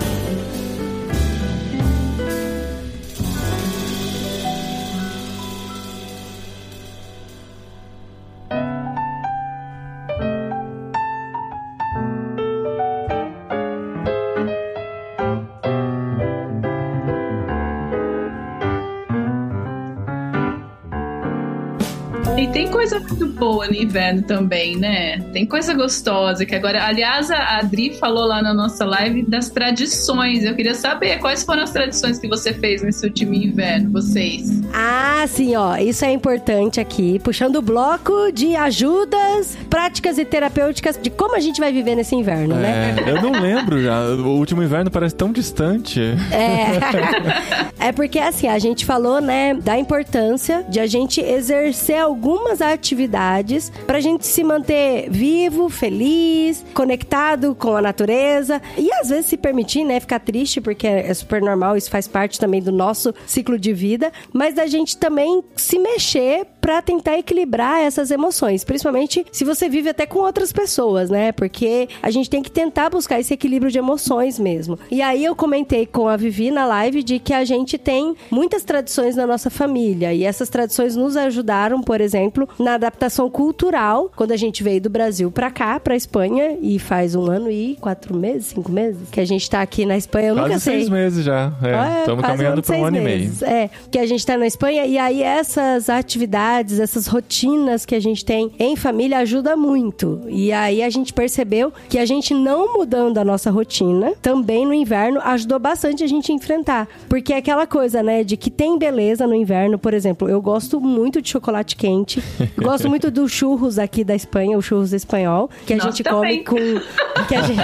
Tem coisa muito boa no inverno também, né? Tem coisa gostosa que agora, aliás, a Adri falou lá na nossa live das tradições. Eu queria saber quais foram as tradições que você fez nesse último inverno, vocês. Ah, sim, ó. Isso é importante aqui. Puxando o bloco de ajudas, práticas e terapêuticas de como a gente vai viver nesse inverno, né? É, eu não lembro já. O último inverno parece tão distante. É. é porque assim, a gente falou, né, da importância de a gente exercer algumas atividades pra gente se manter vivo, feliz, conectado com a natureza e às vezes se permitir, né, ficar triste porque é super normal, isso faz parte também do nosso ciclo de vida, mas da gente também se mexer pra tentar equilibrar essas emoções, principalmente se você vive até com outras pessoas, né? Porque a gente tem que tentar buscar esse equilíbrio de emoções mesmo. E aí eu comentei com a Vivi na live de que a gente tem muitas tradições na nossa família e essas tradições nos ajudaram, por exemplo, na adaptação cultural, quando a gente veio do Brasil pra cá, pra Espanha, e faz um ano e quatro meses, cinco meses que a gente tá aqui na Espanha, eu nunca Quase sei. seis meses já. É, Estamos quase caminhando de para um ano e meio. meses. É, que a gente tá na Espanha e aí essas atividades, essas rotinas que a gente tem em família ajuda muito. E aí a gente percebeu que a gente não mudando a nossa rotina, também no inverno, ajudou bastante a gente a enfrentar. Porque é aquela coisa, né, de que tem beleza no inverno, por exemplo, eu gosto muito de chocolate quente, gosto muito do churros aqui da Espanha, o churros espanhol, que a Nós gente também. come com que a gente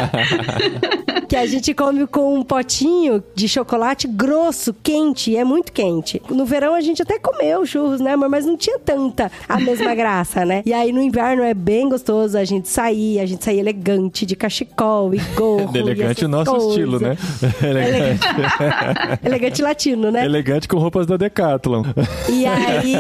que a gente come com um potinho de chocolate grosso, quente, e é muito quente. No verão a gente até comeu churros, né, amor? Mas não tinha tanta a mesma graça, né? E aí no inverno é bem gostoso a gente sair, a gente sair elegante, de cachecol e gorro. e Elegante o nosso coisas. estilo, né? Elegante. Elegante. elegante latino, né? Elegante com roupas da Decathlon. E aí.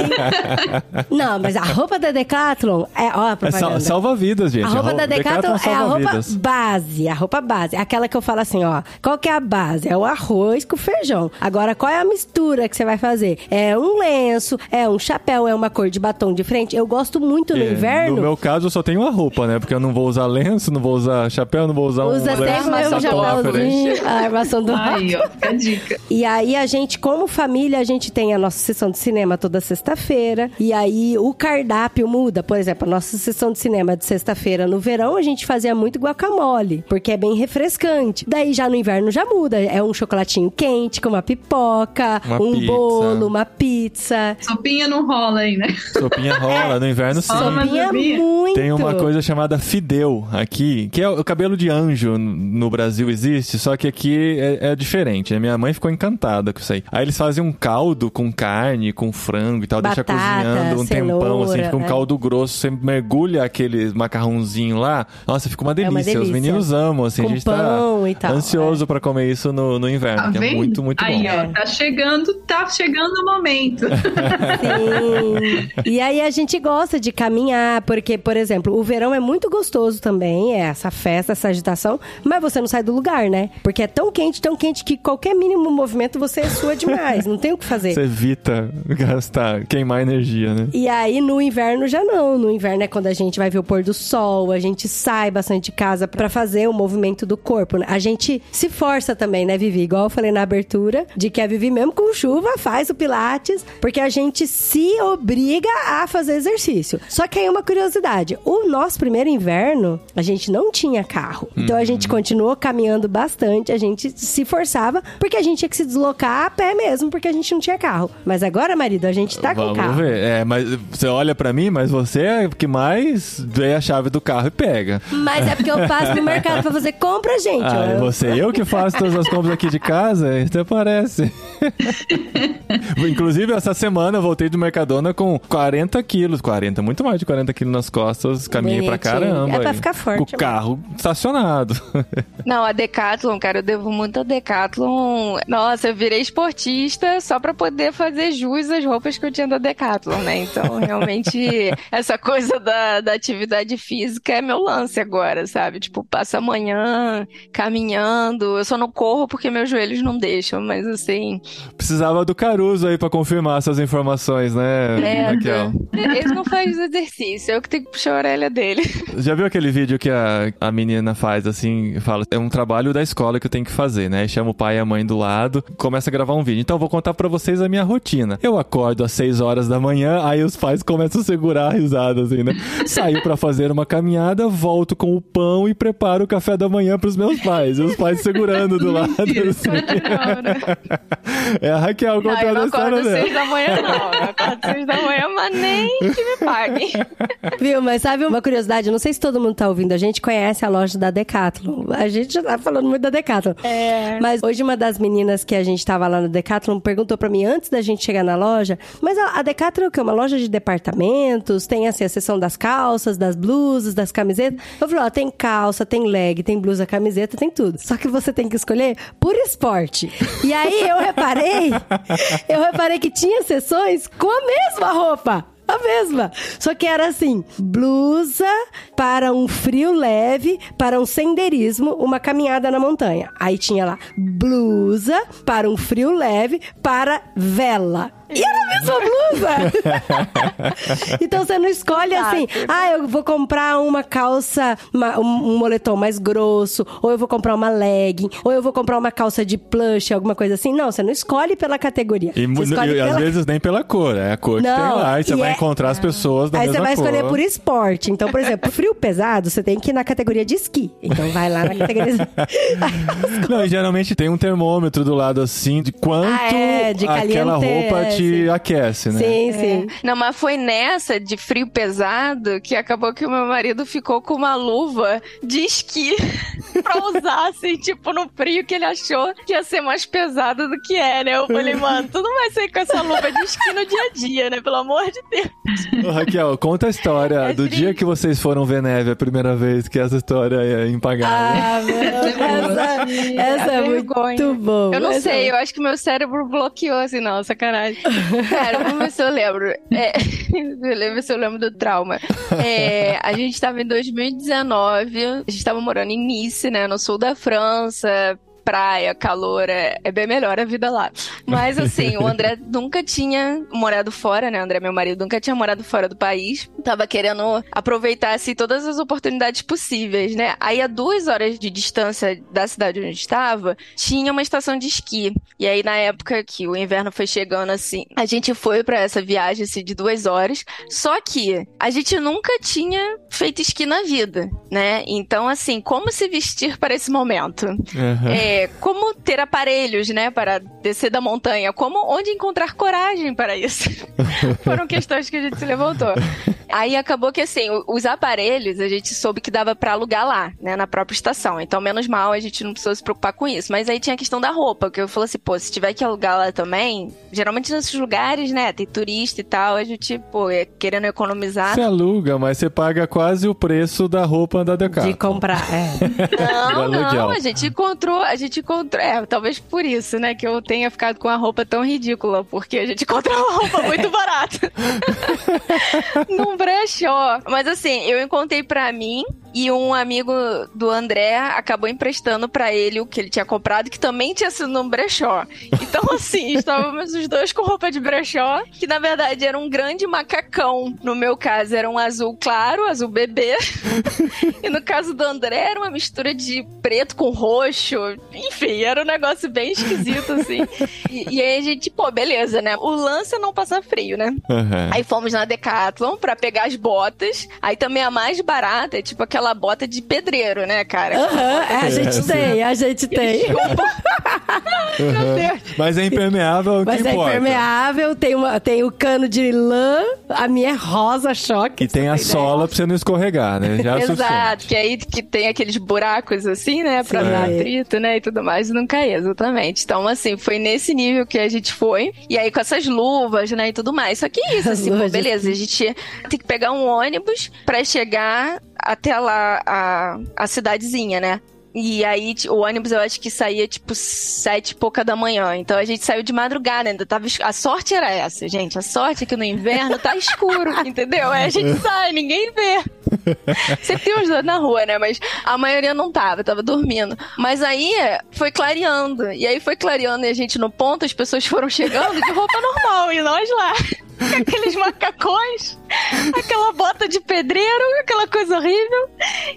Não, mas a roupa da Decathlon é. Ó, a É propaganda. sal- salva-vidas, gente. A roupa da Decathlon é a roupa salva-vidas. base, a roupa base. Aquela que eu falo assim, ó. Qual que é a base? É o arroz com feijão. Agora, qual é a mistura que você vai fazer? É um lenço, é um chapéu, é uma cor de batom de frente. Eu gosto muito no É, inverno. No meu caso, eu só tenho uma roupa, né? Porque eu não vou usar lenço, não vou usar chapéu, não vou usar um Usa lenço sempre o meu sacola diferente. chapéuzinho, a armação do Aí, ó, fica a dica. E aí a gente, como família, a gente tem a nossa sessão de cinema toda sexta-feira. E aí o cardápio muda. Por exemplo, a nossa sessão de cinema de sexta-feira no verão, a gente fazia muito guacamole. porque é bem refrescante. Daí já no inverno já muda, é um chocolatinho quente com uma pipoca, Uma um pizza. bolo, uma pizza. Sopinha não rola aí, né? Sopinha rola, no inverno sim. Sopinha muito. Tem uma coisa chamada fideu aqui, que é o cabelo de anjo no Brasil existe, só que aqui é, é diferente. né? Minha mãe ficou encantada com isso aí. Aí eles fazem um caldo com carne, com frango e tal, deixa Batata, cozinhando um tempão, assim, fica um é. caldo grosso, você mergulha aquele macarrãozinho lá, nossa, fica uma delícia. uma Os delícia. meninos amam, assim, a Com gente pão e tá tal, ansioso pra comer isso no, no inverno, Tá que é vendo? muito, muito aí, bom. ó, tá chegando, tá chegando o momento. Sim. E aí a gente gosta de caminhar, porque, por exemplo, o verão é muito gostoso também, é essa festa, essa agitação, mas você não sai do lugar, né? Porque é tão quente, tão quente que qualquer mínimo movimento você sua demais, não tem o que fazer. Você evita gastar, queimar energia, né? E aí no inverno já não. No inverno é quando a gente vai ver o pôr do sol, a gente sai bastante de casa pra fazer o movimento do corpo. né? A gente se força também, né, Vivi? Igual eu falei na abertura, de que a Vivi, mesmo com chuva, faz o Pilates, porque a gente se obriga a fazer exercício. Só que aí uma curiosidade: o nosso primeiro inverno, a gente não tinha carro. Então a gente continuou caminhando bastante, a gente se forçava, porque a gente tinha que se deslocar a pé mesmo, porque a gente não tinha carro. Mas agora, marido, a gente tá com Vamos carro. ver. É, mas você olha pra mim, mas você é o que mais vê a chave do carro e pega. Mas é porque eu passo no mercado pra fazer compra, gente. Ah, Eu- e você, eu que faço todas as compras aqui de casa, até parece. Inclusive, essa semana eu voltei do Mercadona com 40 quilos. 40, muito mais de 40 quilos nas costas. Caminhei pra Bonitinho. caramba. É pra aí. ficar forte Com o carro estacionado. Não, a Decathlon, cara, eu devo muito a Decathlon. Nossa, eu virei esportista só pra poder fazer jus às roupas que eu tinha da Decathlon, né? Então, realmente, essa coisa da, da atividade física é meu lance agora, sabe? Tipo, passa amanhã caminhando. Eu só não corro porque meus joelhos não deixam, mas assim, Precisava do Caruso aí pra confirmar essas informações, né, é, Raquel? ele não faz exercício, eu que tenho que puxar a orelha dele. Já viu aquele vídeo que a, a menina faz assim, fala, é um trabalho da escola que eu tenho que fazer, né? Chama o pai e a mãe do lado, começa a gravar um vídeo. Então eu vou contar pra vocês a minha rotina. Eu acordo às 6 horas da manhã, aí os pais começam a segurar a risada assim, né? Saio pra fazer uma caminhada, volto com o pão e preparo o café da manhã pros meus pais. E os pais segurando do lado. assim. É a Raquel Não, eu contando não a história acordo dela. seis da manhã, não. Eu acordo seis da manhã, mas nem que me paguem. Viu? Mas sabe uma curiosidade? Eu não sei se todo mundo tá ouvindo. A gente conhece a loja da Decathlon. A gente já tá falando muito da Decathlon. É. Mas hoje uma das meninas que a gente tava lá no Decathlon perguntou pra mim antes da gente chegar na loja, mas a, Decathlon é o quê? Uma loja de departamentos? Tem assim a seção das calças, das blusas, das camisetas? Eu falei, ó, tem calça, tem leg, tem blusa, camiseta, tem tudo. Só que você tem que escolher por esporte. E aí eu reparei, eu reparei que tinha sessões com a mesma roupa. A mesma. Só que era assim: blusa para um frio leve, para um senderismo, uma caminhada na montanha. Aí tinha lá blusa para um frio leve, para vela. E era a mesma blusa! então você não escolhe assim, ah, eu vou comprar uma calça, uma- um, um moletom mais grosso, ou eu vou comprar uma legging, ou eu vou comprar uma calça de plush, alguma coisa assim. Não, você não escolhe pela categoria. E, você escolhe e às pela vezes nem pela cor, é a cor que tem Não, lá. E você e vai é- encontrar as pessoas da Aí você mesma vai escolher cor. por esporte. Então, por exemplo, frio pesado, você tem que ir na categoria de esqui. Então vai lá na categoria. Não, e geralmente tem um termômetro do lado assim de quanto Ah, é, de aquela roupa te aquece, né? sim, sim. Não, mas foi nessa de frio pesado que acabou que o meu marido ficou com uma luva de esqui pra usar, assim, tipo, no frio que ele achou que ia ser mais pesado do que é, né? Eu falei, mano, tu não vai sair com essa luva de esqui no dia a dia, né? Pelo amor de Deus. Ô, Raquel, conta a história É do triste. dia que vocês foram ver neve a primeira vez, que essa história é impagável. Ah, meu, essa, essa é vergonha. muito boa. Eu não Essa é sei, eu acho que meu cérebro bloqueou assim, não, sacanagem. Cara, vamos ver se eu lembro. É, eu ver se eu lembro do trauma. É, a gente tava em 2019, a gente tava morando em Nice, né, no sul da França. Praia, calor, é, é bem melhor a vida lá. Mas assim, o André nunca tinha morado fora, né? O André, meu marido, nunca tinha morado fora do país. Tava querendo aproveitar assim, todas as oportunidades possíveis, né? Aí a duas horas de distância da cidade onde estava, tinha uma estação de esqui. E aí, na época que o inverno foi chegando assim, a gente foi para essa viagem assim, de duas horas. Só que a gente nunca tinha feito esqui na vida, né? Então, assim, como se vestir para esse momento? Uhum. É, como ter aparelhos, né, para descer da montanha? Como onde encontrar coragem para isso? Foram questões que a gente se levantou. Aí acabou que assim, os aparelhos a gente soube que dava pra alugar lá, né, na própria estação. Então, menos mal, a gente não precisou se preocupar com isso. Mas aí tinha a questão da roupa, que eu falei assim, pô, se tiver que alugar lá também, geralmente nesses lugares, né, tem turista e tal, a gente, pô, é querendo economizar. Você aluga, mas você paga quase o preço da roupa da Decathlon. De comprar, é. Não, não, a gente encontrou, a gente encontrou, é, talvez por isso, né, que eu tenha ficado com a roupa tão ridícula, porque a gente encontrou uma roupa muito barata. Num brechó. Mas assim, eu encontrei pra mim e um amigo do André acabou emprestando pra ele o que ele tinha comprado, que também tinha sido num brechó. Então assim, estávamos os dois com roupa de brechó, que na verdade era um grande macacão. No meu caso era um azul claro, azul bebê. E no caso do André era uma mistura de preto com roxo. Enfim, era um negócio bem esquisito, assim. E, e aí a gente, pô, beleza, né? O lance é não passar frio, né? Uhum. Aí fomos na Decathlon pra pegar as botas. Aí também a mais barata é tipo aquela bota de pedreiro, né, cara? Aham, é, a gente tem, a gente tem. Deus. Mas é impermeável, o que Mas é importa. impermeável, tem, uma, tem o cano de lã, a minha é rosa choque. E tem a sola pra você não escorregar, né? Já é Exato, que aí que tem aqueles buracos assim, né, pra Sim. dar atrito, né, e tudo mais, e não cair, exatamente. Então, assim, foi nesse nível que a gente foi, e aí com essas luvas, né, e tudo mais. Só que isso, As assim, pô, beleza, a gente tem que pegar um ônibus pra chegar até lá, a, a cidadezinha, né. E aí, o ônibus eu acho que saía tipo sete e pouca da manhã. Então a gente saiu de madrugada, ainda tava. A sorte era essa, gente. A sorte é que no inverno tá escuro, entendeu? Aí a gente sai, ninguém vê. Sempre tem uns dois na rua, né? Mas a maioria não tava, tava dormindo. Mas aí foi clareando. E aí foi clareando e a gente no ponto, as pessoas foram chegando de roupa normal. E nós lá, com aqueles macacões, aquela bota de pedreiro, aquela coisa horrível.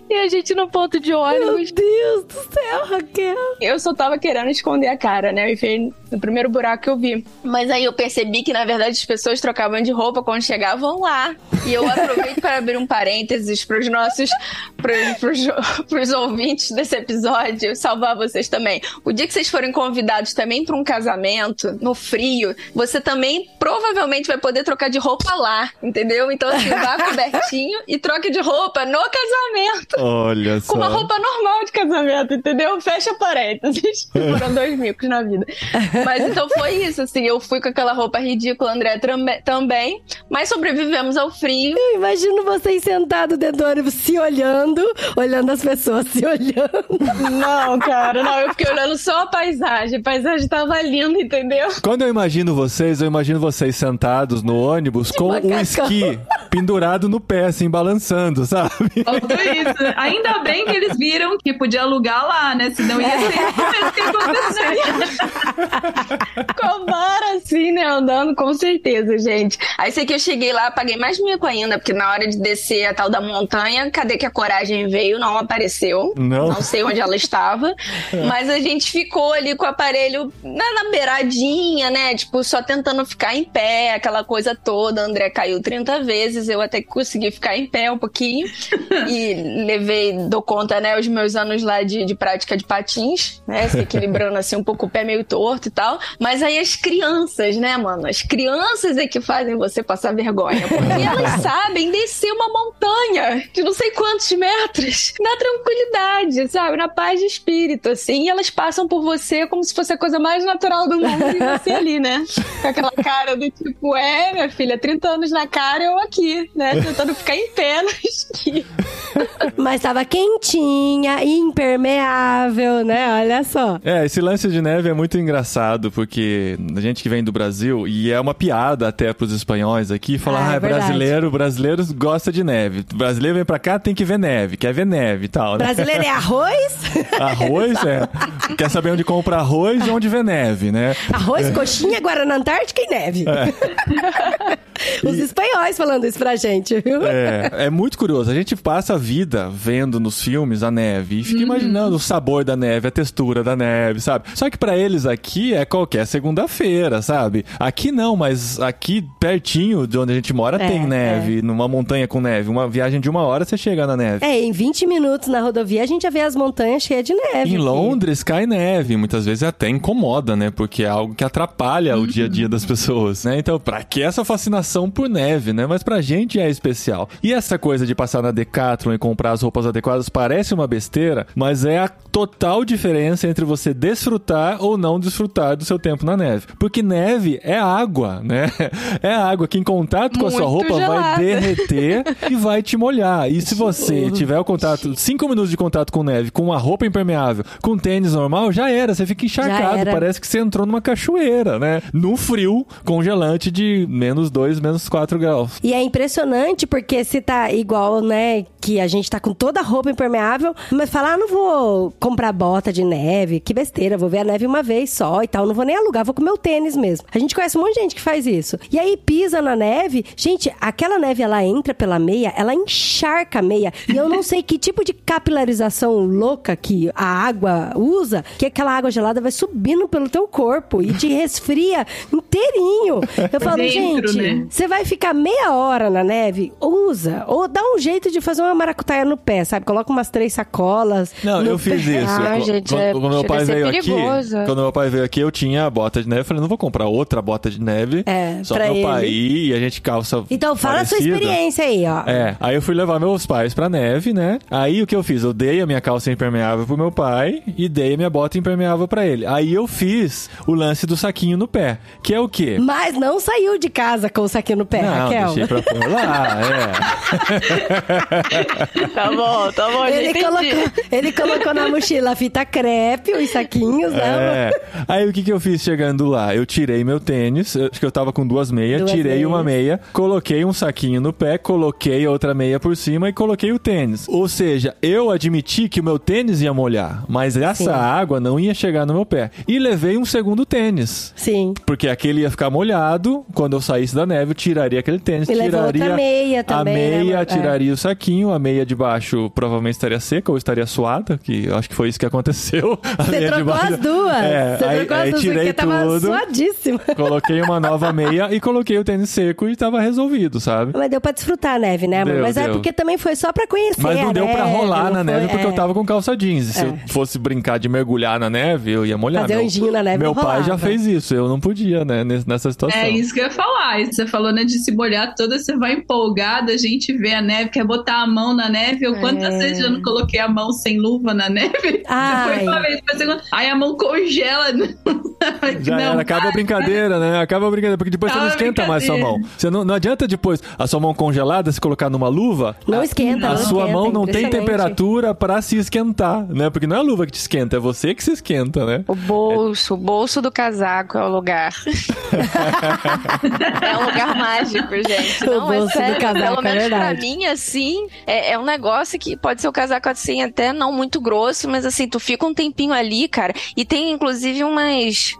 E a gente no ponto de Meu ônibus. Deus do céu, Raquel. Eu só tava querendo esconder a cara, né? Eu enfiei no primeiro buraco que eu vi. Mas aí eu percebi que, na verdade, as pessoas trocavam de roupa quando chegavam lá. E eu aproveito para abrir um parênteses pros nossos. Pros, pros, pros ouvintes desse episódio, salvar vocês também. O dia que vocês forem convidados também para um casamento, no frio, você também provavelmente vai poder trocar de roupa lá, entendeu? Então, assim, vá cobertinho e troque de roupa no casamento. Olha só. Com uma roupa normal de casamento, entendeu? Fecha parênteses. Foram dois micos na vida. Mas então foi isso, assim. Eu fui com aquela roupa ridícula, André também. Mas sobrevivemos ao frio. Eu imagino vocês sentados dentro do ônibus se olhando, olhando as pessoas se olhando. Não, cara, não. Eu fiquei olhando só a paisagem. A paisagem tava linda, entendeu? Quando eu imagino vocês, eu imagino vocês sentados no ônibus com um macacão. Pendurado no pé, assim, balançando, sabe? Tudo isso. Ainda bem que eles viram que podia alugar lá, né? Senão ia ser o que aconteceria. Com a vara assim, né? Andando, com certeza, gente. Aí sei que eu cheguei lá, paguei mais mico ainda, porque na hora de descer a tal da montanha, cadê que a coragem veio? Não apareceu. Não. Não sei onde ela estava. Mas a gente ficou ali com o aparelho na, na beiradinha, né? Tipo, só tentando ficar em pé, aquela coisa toda. André caiu 30 vezes, eu até consegui ficar em pé um pouquinho. e levei, dou conta, né, os meus anos lá de, de prática de patins, né? Se equilibrando assim um pouco o pé meio torto e tal. Mas aí as crianças, né, mano? As crianças é que fazem você passar vergonha. Porque elas sabem descer uma montanha de não sei quantos metros na tranquilidade, sabe? Na paz de espírito, assim. E elas passam por você como se fosse a coisa mais natural do mundo e você ali, né? Com aquela cara do tipo, é, minha filha, 30 anos na cara, eu aqui, né? Tentando ficar em pé no esqui. Mas tava quentinha, impermeável, né? Olha só. É, esse lance de neve é muito engraçado, porque a gente que vem do Brasil, e é uma piada até pros espanhóis aqui, falar, Ah, ah, é é verdade. brasileiro, brasileiro gosta de neve. brasileiro vem pra cá, tem que ver neve, quer ver neve e tal, né? Brasileiro é arroz? Arroz, é. Quer saber onde compra arroz e onde vê neve, né? Arroz, coxinha, Guaraná Antártica e neve. Os espanhóis falando isso pra gente, viu? É, é muito curioso. A gente passa a vida vendo nos filmes a neve e fica imaginando o sabor da neve, a textura da neve, sabe? Só que pra eles aqui é qualquer segunda-feira, sabe? Aqui não, mas aqui pertinho de onde a gente mora É, tem neve, numa montanha com neve. Uma viagem de uma hora você chega na neve. É, em 20 minutos na rodovia a gente já vê as montanhas cheias de neve. Em aqui. Londres cai neve, muitas vezes até incomoda, né? Porque é algo que atrapalha o dia a dia das pessoas, né? Então, pra que essa fascinação por neve, né? Mas pra gente é especial. E essa coisa de passar na Decathlon e comprar as roupas adequadas parece uma besteira, mas é a total diferença entre você desfrutar ou não desfrutar do seu tempo na neve. Porque neve é água, né? É água que em contato com a sua roupa vai gelada. derreter e vai te molhar. E se você tiver o contato, 5 minutos de contato com neve, com uma roupa impermeável, com tênis normal, já era. Você fica encharcado. Parece que você entrou numa cachoeira, né? No frio, congelante de menos 2, menos 4 graus. E é impressionante porque se tá igual, né, que a gente tá com toda a roupa impermeável, mas falar, ah, não vou comprar bota de neve, que besteira, vou ver a neve uma vez só e tal, não vou nem alugar, vou com meu tênis mesmo. A gente conhece um monte de gente que faz isso. E aí pisa na neve, gente, aquela neve ela entra pela meia, ela encharca a meia. E eu não sei que tipo de capilarização louca que a água usa, que aquela água gelada vai subindo pelo teu corpo e te resfria inteirinho. Eu falo, Dentro, gente, né? você vai ficar meia hora na neve, usa. Ou dá um jeito de fazer uma maracutaia no pé, sabe? Coloca umas três sacolas. Não, no eu fiz pé. isso. Ah, gente, quando, é- quando meu pai ser veio perigoso. aqui, quando meu pai veio aqui, eu tinha a bota de neve. Eu falei, não vou comprar outra bota de neve. É, só pra meu pai ele. ir e a gente calça. Então fala a sua parecida. experiência aí, ó. É, aí eu fui levar meus pais pra neve, né? Aí o que eu fiz? Eu dei a minha calça impermeável pro meu pai e dei a minha bota impermeável pra ele. Aí eu fiz o lance do saquinho no pé, que é o quê? Mas não saiu de casa com o saquinho no pé, Não, Raquel. deixei pra pôr lá, é. Tá bom, tá bom, Ele colocou, ele colocou na mochila a fita crepe, os saquinhos, né? É. Aí o que, que eu fiz chegando lá? Eu tirei meu tênis, acho que eu tava com duas meias, Duas tirei meias. uma meia, coloquei um saquinho no pé, coloquei outra meia por cima e coloquei o tênis. Ou seja, eu admiti que o meu tênis ia molhar, mas essa Sim. água não ia chegar no meu pé. E levei um segundo tênis. Sim. Porque aquele ia ficar molhado, quando eu saísse da neve, eu tiraria aquele tênis, E levou tiraria outra meia também, a meia, né? É. tiraria o saquinho, a meia de baixo provavelmente estaria seca ou estaria suada, que eu acho que foi isso que aconteceu. A Você trocou baixo- as duas. É, Você aí, trocou as aí duas tirei porque tava tudo, suadíssima. coloquei uma nova meia e coloquei o tênis seco e tava resolvido, sabe? Mas deu pra desfrutar a neve, né, amor? Deu, Mas é deu. porque também foi só pra conhecer Mas não a deu pra neve, rolar não na neve foi- porque é. eu tava com calça jeans. Se É. eu fosse brincar de mergulhar na neve, eu ia molhar. Fazer meu, anjinho na neve Meu pai já rolava. fez isso, eu não podia, né, nessa situação. É isso que eu ia falar. E Você falou, né, de se molhar toda, você vai empolgada, a gente vê a neve, quer botar a mão na neve. Eu quantas É. vezes eu não coloquei a mão sem luva na neve? Ai. Foi uma vez, foi a segunda. Aí a mão congela. Já não, era, acaba a brincadeira, né? Acaba a brincadeira, porque depois você não Acaba a esquenta mais sua mão. Você não, não adianta depois a sua mão congelada se colocar numa luva. Não a, esquenta, A não sua esquenta, mão não tem temperatura pra se esquentar, né? Porque não é a luva que te esquenta, é você que se esquenta, né? O bolso, o bolso do casaco é o lugar. é um lugar mágico, gente. O Não, é bolso do sério. casaco, Pelo é menos pra verdade. mim, assim, é, é um negócio que pode ser o casaco assim, até não muito grosso, mas assim, tu fica um tempinho ali, cara. E tem inclusive umas.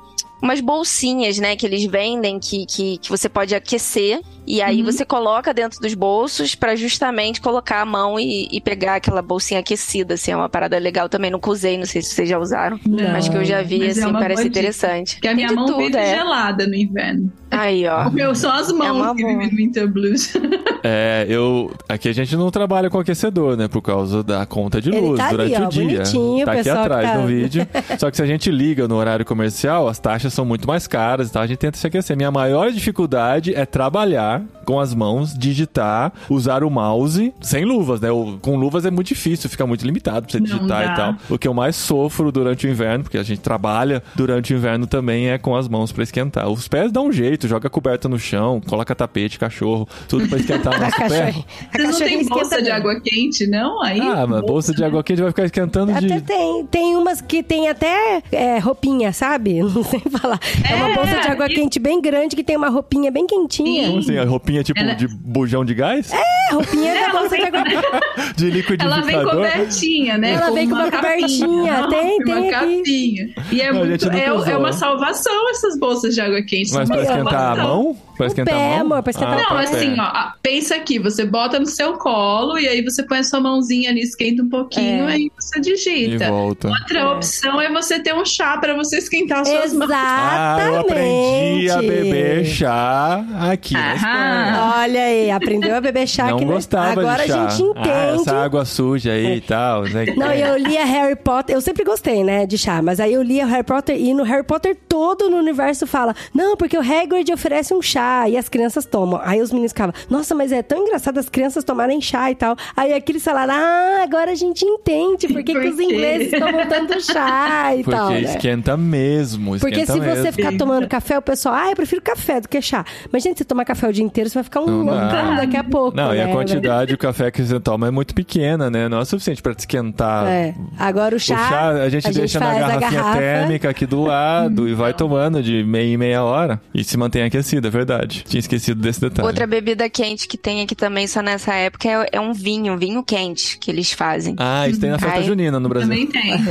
Umas bolsinhas, né, que eles vendem que, que, que você pode aquecer. E aí Uhum. você coloca dentro dos bolsos pra justamente colocar a mão e, e pegar aquela bolsinha aquecida, assim. É uma parada legal também. Nunca usei, não sei se vocês já usaram. Não. Mas que eu já vi, é assim, uma parece interessante. Que a minha de mão tudo, é. gelada no inverno. Aí, ó. Meu, são as uma mãos que boa. vivem no Winter Blues. É, eu. Aqui a gente não trabalha com aquecedor, né? Por causa da conta de Ele luz tá ali, durante ó, o dia. tá aqui pessoal que atrás tá- no vídeo. Só que se a gente liga no horário comercial, as taxas coisas são muito mais caras e tal, a gente tenta se aquecer. Minha maior dificuldade é trabalhar com as mãos, digitar, usar o mouse sem luvas, né? O- Com luvas é muito difícil, fica muito limitado pra você digitar e tal. O que eu mais sofro durante o inverno, porque a gente trabalha durante o inverno também, é com as mãos pra esquentar. Os pés dão um jeito, joga coberta no chão, coloca tapete, cachorro, tudo pra esquentar A nosso pé. Vocês não têm bolsa de água quente, não? Aí, Ah, mas bolsa de água quente vai ficar esquentando Até de. tem. Tem umas que tem até é, roupinha, sabe? Não sei falar. É, uma É, bolsa de água e- quente bem grande que tem uma roupinha bem quentinha. Como assim? A roupinha tipo Ela- de bujão de gás? É, roupinha da Ela bolsa de água quente. De liquidificador? Ela vem cobertinha, né? Ela vem com uma capinha. cobertinha, Não, tem, uma tem aqui. capinha. E é, Não, muito, é, é uma salvação essas bolsas de água quente. Mas pra uma esquentar a mão? Pra esquentar pé, a mão? amor, pra esquentar Ah, Não, assim, ó, pensa aqui, você bota no seu colo e aí você põe a sua mãozinha ali, esquenta um pouquinho, É. aí você E digita. volta. Outra opção é você ter um chá pra você esquentar as suas mãos. Ah, eu aprendi a beber chá aqui Aham. Olha aí, aprendeu a beber chá Não aqui no- gostava Agora de chá. a gente entende. Ah, essa água suja aí e tal. Né? Não, e eu lia Harry Potter, eu sempre gostei, né, de chá, mas aí eu lia Harry Potter e no Harry Potter todo no universo fala, não, porque o Hagrid oferece um chá e as crianças tomam. Aí os meninos ficavam, nossa, mas é tão engraçado as crianças tomarem chá e tal. Aí aqueles falaram, ah, agora a gente entende por que, Por que os ingleses tomam tanto chá e Porque tal, né? esquenta mesmo. Porque esquenta se mesmo. você ficar tomando café, o pessoal, ah, eu prefiro café do que chá. Mas, gente, você tomar café o dia inteiro, você vai ficar um loucão daqui a pouco. Não, e a né? quantidade de café que você toma é muito pequena, né? Não é suficiente pra te esquentar. É. Agora o chá. o chá a gente deixa na faz a garrafinha garrafa. térmica aqui do lado e vai tomando de meia em meia hora. E se mantém aquecido, é verdade. Tinha esquecido desse detalhe. Outra bebida quente que tem aqui também só nessa época é, é um vinho, um vinho quente que eles fazem. Ah, isso tem na festa Ai. junina no Brasil. Também tem.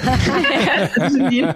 É, junina.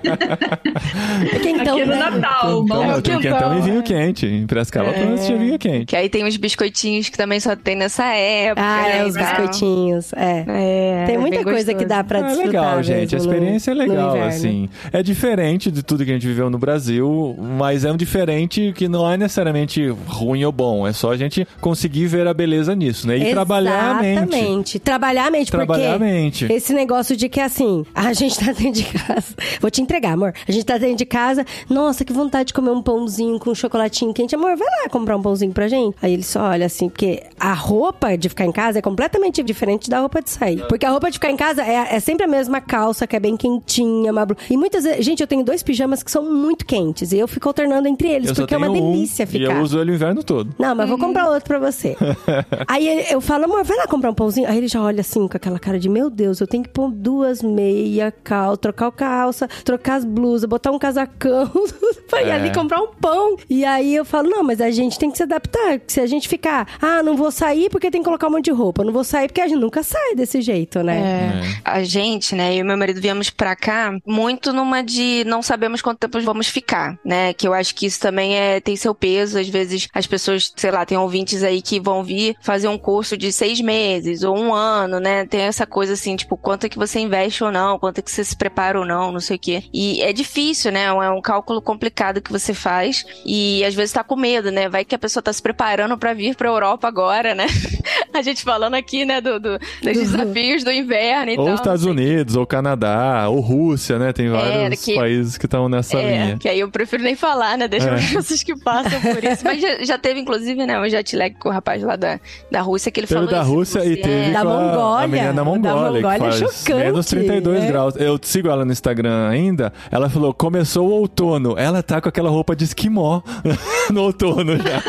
É quentão, Aqui é no né? Natal, Então, bom. eu tenho quentão e vinho quente. Em Piracicaba, pelo menos tinha vinho quente. Que aí tem os biscoitinhos que também só tem nessa época. Ah, né, é, os biscoitinhos. É. É, Tem muita coisa que gostoso. dá pra É desfrutar. legal, gente. A no- experiência é no legal, inverno. assim. É diferente de tudo que a gente viveu no Brasil, mas é um diferente que não é necessariamente ruim ou bom. É só a gente conseguir ver a beleza nisso, né? E trabalhar a mente. Exatamente. Trabalhar a mente, Trabalhar a porque mente. esse negócio de que assim, a gente tá dentro de casa. Vou te entregar, amor. A gente tá dentro de casa. Nossa, que vontade de comer um pãozinho com um chocolatinho quente. Amor, vai lá comprar um pãozinho pra gente. Aí ele só olha assim, porque a roupa de ficar em casa é completamente diferente da roupa de sair. Porque a roupa de ficar em casa é, é sempre a mesma calça, que é bem quentinha, uma blu- E muitas vezes, gente, eu tenho dois pijamas que são muito quentes. E eu fico alternando entre eles, Eu porque é uma tenho um, delícia E ficar. Eu uso ele o inverno todo. Não, mas vou comprar outro pra você. Aí eu falo, amor, vai lá comprar um pãozinho. Aí ele já olha assim, com aquela cara de, meu Deus, eu tenho que pôr duas meia, cal, trocar o calça, trocar as blusas, botar um casacão, pra ir É. ali comprar um pão. E aí eu falo, não, mas a gente tem que se adaptar. Se a gente ficar, ah, não vou sair porque tem que colocar um monte de roupa. Não vou sair porque a gente nunca sai desse jeito, né? É. A gente, né, eu e meu marido viemos pra cá muito numa de não sabemos quanto tempo vamos ficar, né? Que eu acho que isso também é, tem seu peso. Às vezes as pessoas, sei lá, tem ouvintes aí que vão vir fazer um curso de seis meses ou um ano, né? Tem essa coisa assim, tipo, quanto é que você investe ou não, quanto é que você se prepara ou não, não sei o quê. E é difícil, né? É um cálculo complicado que você faz e às vezes tá com medo, né? Vai que a pessoa tá se preparando pra vir pra Europa agora, né? a gente falando aqui, né, do, do- dos desafios do inverno e Ou tal. Estados. Unidos, ou Canadá, ou Rússia, né? Tem vários que- países que estão nessa É, linha. que aí eu prefiro nem falar, né? Deixa É. as pessoas que passam por isso. Mas já, já teve, inclusive, né, um jet lag com o rapaz lá da, da Rússia, que ele Teve falou da Rússia e teve é- Da a, Mongólia. a menina da Da Mongólia, Mongólia que é faz chocante, menos 32 né? graus. Eu sigo ela no Instagram ainda. Ela falou, começou o outono. Ela tá com aquela roupa de esquimó no outono já.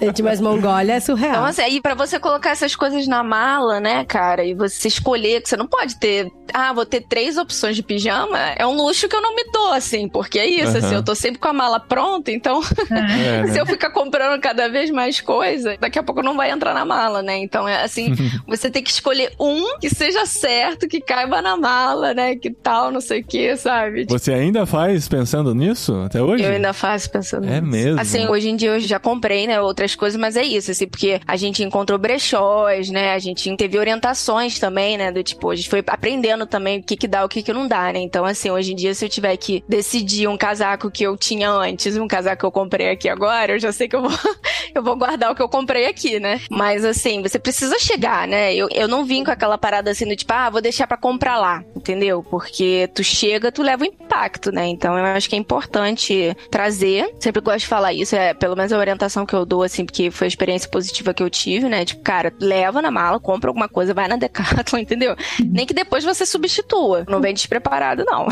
Gente, mas Mongólia é surreal. Então, assim, aí pra você colocar essas coisas na mala, né, cara, e você escolher, que você não pode ter, ah, vou ter três opções de pijama, é um luxo que eu não me dou, assim, porque é isso, Aham. assim, eu tô sempre com a mala pronta, então É, né? se eu ficar comprando cada vez mais coisa, daqui a pouco não vai entrar na mala, né? Então é assim, você tem que escolher um que seja certo, que caiba na mala, né? Que tal, não sei o que, sabe? Você ainda faz pensando nisso até hoje? Eu ainda faço pensando É nisso. mesmo? Assim, hoje em dia eu já comprei, né, outras coisas, mas é isso, assim, porque a gente encontrou brechós, né, a gente teve orientações também, né, do tipo, a gente foi aprendendo também o que que dá, o que que não dá, né, então assim, hoje em dia se eu tiver que decidir um casaco que eu tinha antes e um casaco que eu comprei aqui agora, eu já sei que eu vou, eu vou guardar o que eu comprei aqui, né, mas assim, você precisa chegar, né, eu, eu não vim com aquela parada assim do tipo, ah, vou deixar pra comprar lá, entendeu? Porque tu chega, tu leva o impacto, né? Então eu acho que é importante trazer. Sempre gosto de falar isso, é pelo menos a orientação que eu dou, assim, porque foi a experiência positiva que eu tive, né? Tipo, cara, leva na mala, compra alguma coisa, vai na Decathlon, entendeu? Nem que depois você substitua. Não vem despreparado, não.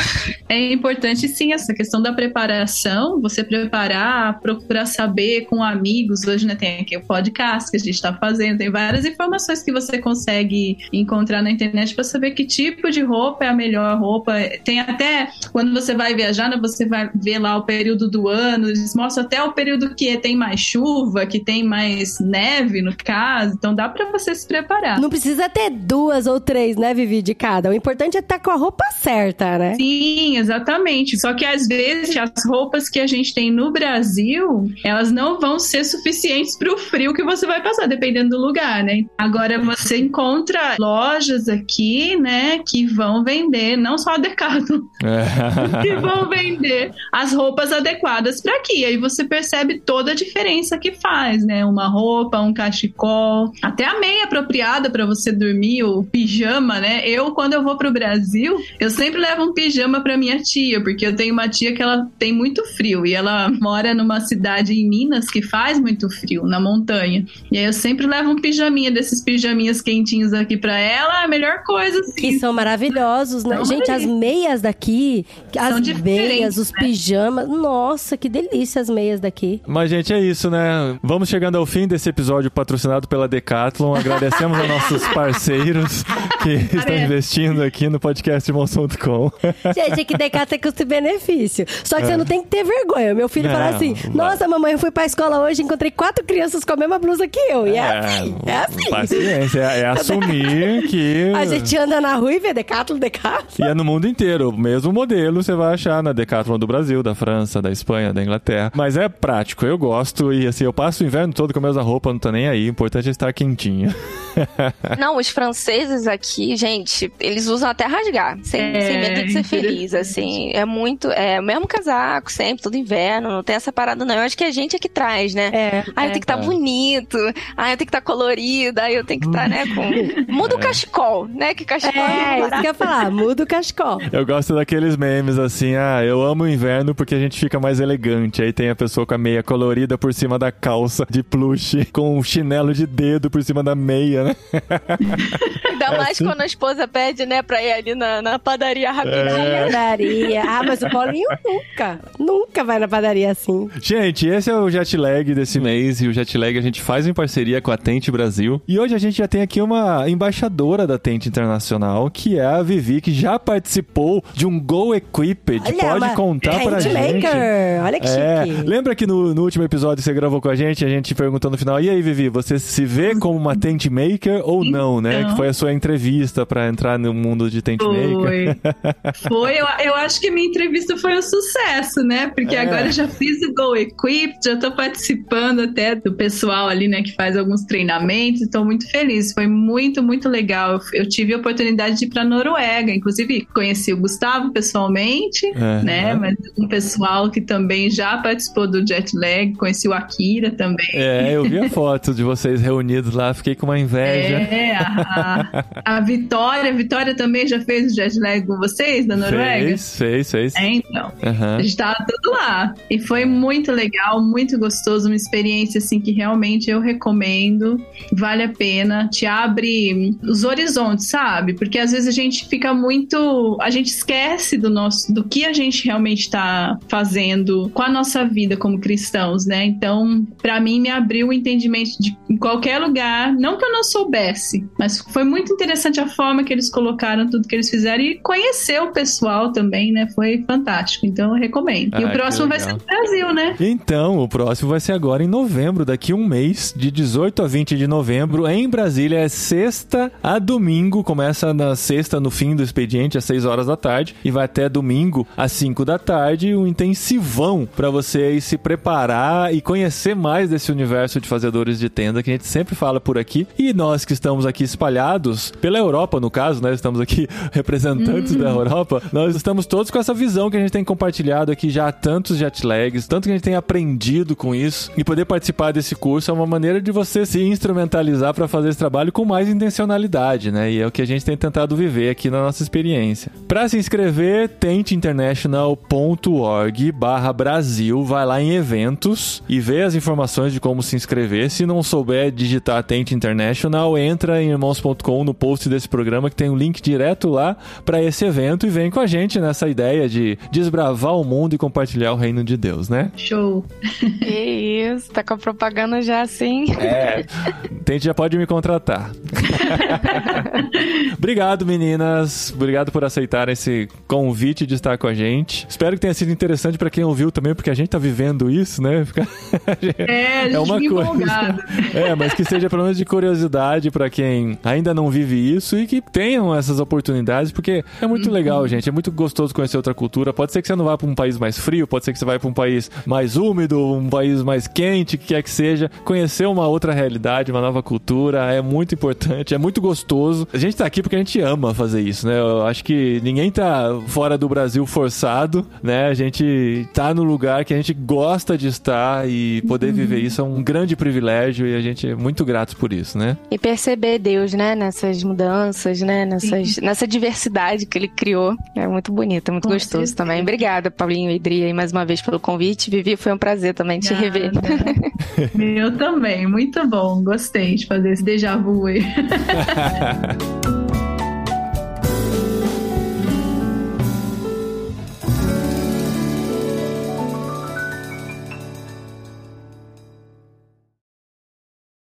É importante sim essa questão da preparação, você preparar, procurar saber com amigos. Hoje né, tem aqui o podcast que a gente está fazendo, tem várias informações que você consegue encontrar na internet para saber que tipo de roupa é a melhor roupa. Tem até quando você vai viajar, né, você vai ver lá o período do ano, eles mostram até o período que tem mais chuva, que tem mais neve no caso. Então dá para você se preparar. Não precisa ter duas ou três, né, Vivi, de cada. O importante é estar com a roupa certa, né? Sim, exatamente. Só que às vezes as roupas que a gente tem no Brasil, elas não vão ser suficientes para o frio que você vai passar, dependendo do lugar, né? Agora você encontra lojas aqui, né, que vão vender, não só a Decathlon, É. que vão vender as roupas adequadas para aqui. Aí você percebe toda a diferença que faz, né? Uma roupa, um cachecol, até a meia apropriada para você dormir, o pijama, né? Eu, quando eu vou pro Brasil, eu sempre levo um pijama para minha tia, porque eu tenho uma tia que ela tem muito frio e ela mora numa cidade em Minas que faz muito frio, na montanha. E aí eu sempre levo um pijaminha desses pijaminhas quentinhos aqui para ela, é a melhor coisa, assim. Que são maravilhosos, né? São Gente, as meias daqui, as São meias, diferentes, os né? pijamas. Nossa, que delícia as meias daqui. Mas, gente, é isso, né? Vamos chegando ao fim desse episódio patrocinado pela Decathlon. Agradecemos aos nossos parceiros que estão investindo aqui no podcast Monção.com. Gente, é que Decathlon é custo-benefício. Só que você não tem que ter vergonha. Meu filho Não, fala assim. Nossa, mamãe, eu fui pra escola hoje e encontrei quatro crianças com a mesma blusa que eu. E é, assim, é assim. Paciência, é, é assumir que. A gente anda na rua e vê Decathlon, Decathlon. E é no mundo inteiro. O mesmo modelo você vai achar na Decathlon do Brasil, da França, da Espanha, da Inglaterra. Mas é prático, eu gosto. E assim, eu passo o inverno todo com a mesma roupa, não tô nem aí. O importante é estar quentinho. Não, os franceses aqui, gente, eles usam até rasgar, sem, É, sem medo de ser feliz, assim. É muito, é o mesmo casaco, sempre, todo inverno, não tem essa parada não. Eu acho que a gente é que traz, né? É. Ah, eu tenho que estar É. bonito. Ah, eu tenho que estar colorido. Ah, eu tenho que estar, né, com... Muda o cachecol, né? Que cachecol É, isso barato. que eu ia falar, muda o cachecol. Eu gosto daqueles memes assim, ah, eu amo o inverno porque a gente fica mais elegante. Aí tem a pessoa com a meia colorida por cima da calça de plush, com um chinelo de dedo por cima da meia, né? Ainda mais assim. quando a esposa pede, né, pra ir ali na, na padaria rapidinho. É. Padaria. Ah, mas o Paulinho nunca, nunca vai na padaria assim. Gente, esse é o jet lag desse mês e o jet lag a gente faz em parceria com a Tente Brasil. E hoje a gente já tem aqui uma embaixadora da Tente Internacional, que é a Vivi, que já participou de um Go Equipped. Pode mas- contar pra gente. Handmaker. Olha que É, chique. lembra que no, no último episódio você gravou com a gente, a gente perguntou no final, e aí, Vivi, você se vê como uma tent maker ou não, né? Então. Que foi a sua entrevista pra entrar no mundo de tent maker. Foi. Foi, eu, eu acho que a minha entrevista foi um sucesso, né? Porque É. agora eu já fiz o Go Equipped, já tô participando até do pessoal ali, né, que faz alguns treinamentos, estou muito feliz. Foi muito, muito legal. Eu, tive a oportunidade de ir pra Noruega, inclusive conheci o Gustavo pessoalmente, É, né? é. Mas um pessoal que também já participou do jet lag, conheci o Akira também. É, eu vi a foto de vocês reunidos lá, fiquei com uma inveja. É, a, a, a Vitória, a Vitória também já fez o jet lag com vocês da Noruega? Fez, fez, fez. É, então. Aham. A gente tava tudo lá. E foi muito legal, muito gostoso, uma experiência assim que realmente eu recomendo. Vale a pena. Te abre os horizontes, sabe? Porque às vezes a gente fica muito. A gente esquece do nosso do que a gente realmente tá fazendo com a nossa vida como cristãos, né? Então, pra mim, me abriu o entendimento de em qualquer lugar. Não que eu não soubesse, mas foi muito interessante a forma que eles colocaram tudo que eles fizeram e conhecer o pessoal também, né? Foi fantástico. Então, eu recomendo. e Ah, o que próximo vai legal. ser no Brasil, né? Então, o próximo vai ser agora em novembro, daqui um mês, de 18 a 20 de novembro, em Brasília. É sexta a domingo, começa na sexta, no fim do expediente, às 6 horas da tarde, e vai até domingo, às 5 da tarde, um intensivão para você se preparar e conhecer mais desse universo de fazedores de tenda que a gente sempre fala por aqui. E nós que estamos aqui espalhados, pela Europa, no caso, né? Estamos aqui representantes da Europa, nós estamos todos com essa visão que a gente tem compartilhado aqui já há tantos jet lags, tanto que a gente tem aprendido com isso. E poder participar desse curso é uma maneira de você se instrumentalizar para fazer esse trabalho com mais intencionalidade, né? E é o que a gente tem tentado viver aqui na nossa experiência. Para se inscrever, tenteinternational.org barra Brasil, vai lá em eventos e vê as informações de como se inscrever. Se não souber digitar Tente International, entra em irmãos.com no post desse programa que tem um link direto lá para esse evento e vem com a gente nessa ideia de desbravar o mundo e compartilhar o reino de Deus, né? Show. Que isso, tá com a propaganda já assim. É. Tente já pode me contratar. Obrigado, meninas. Obrigado por aceitar esse convite de estar com a gente. Espero que tenha sido interessante para quem ouviu também, porque a gente tá vivendo isso, né? É, a gente é uma coisa. empolgado. É, mas que seja pelo menos de curiosidade para quem ainda não vive isso e que tenham essas oportunidades, porque é muito legal, gente. É muito gostoso conhecer outra cultura. Pode ser que você não vá para um país mais frio, pode ser que você vá para um país mais úmido, um país mais quente, que quer que seja. Conhecer uma outra realidade, uma nova cultura é muito importante, é muito gostoso. A gente tá aqui porque a gente ama fazer isso, né? Eu acho que ninguém tá fora do Brasil forçado, né? A gente tá no lugar que a gente gosta de estar e poder viver isso é um grande privilégio e a gente é muito grato por isso, né? E perceber Deus, né, nessas mudanças, né, nessas, nessa diversidade que ele criou. É muito bonito, é muito Com gostoso certeza. também. Obrigada, Paulinho e Idri, aí mais uma vez pelo convite. Vivi, foi um prazer também te rever. Eu também, muito bom. Gostei de fazer esse déjà vu aí.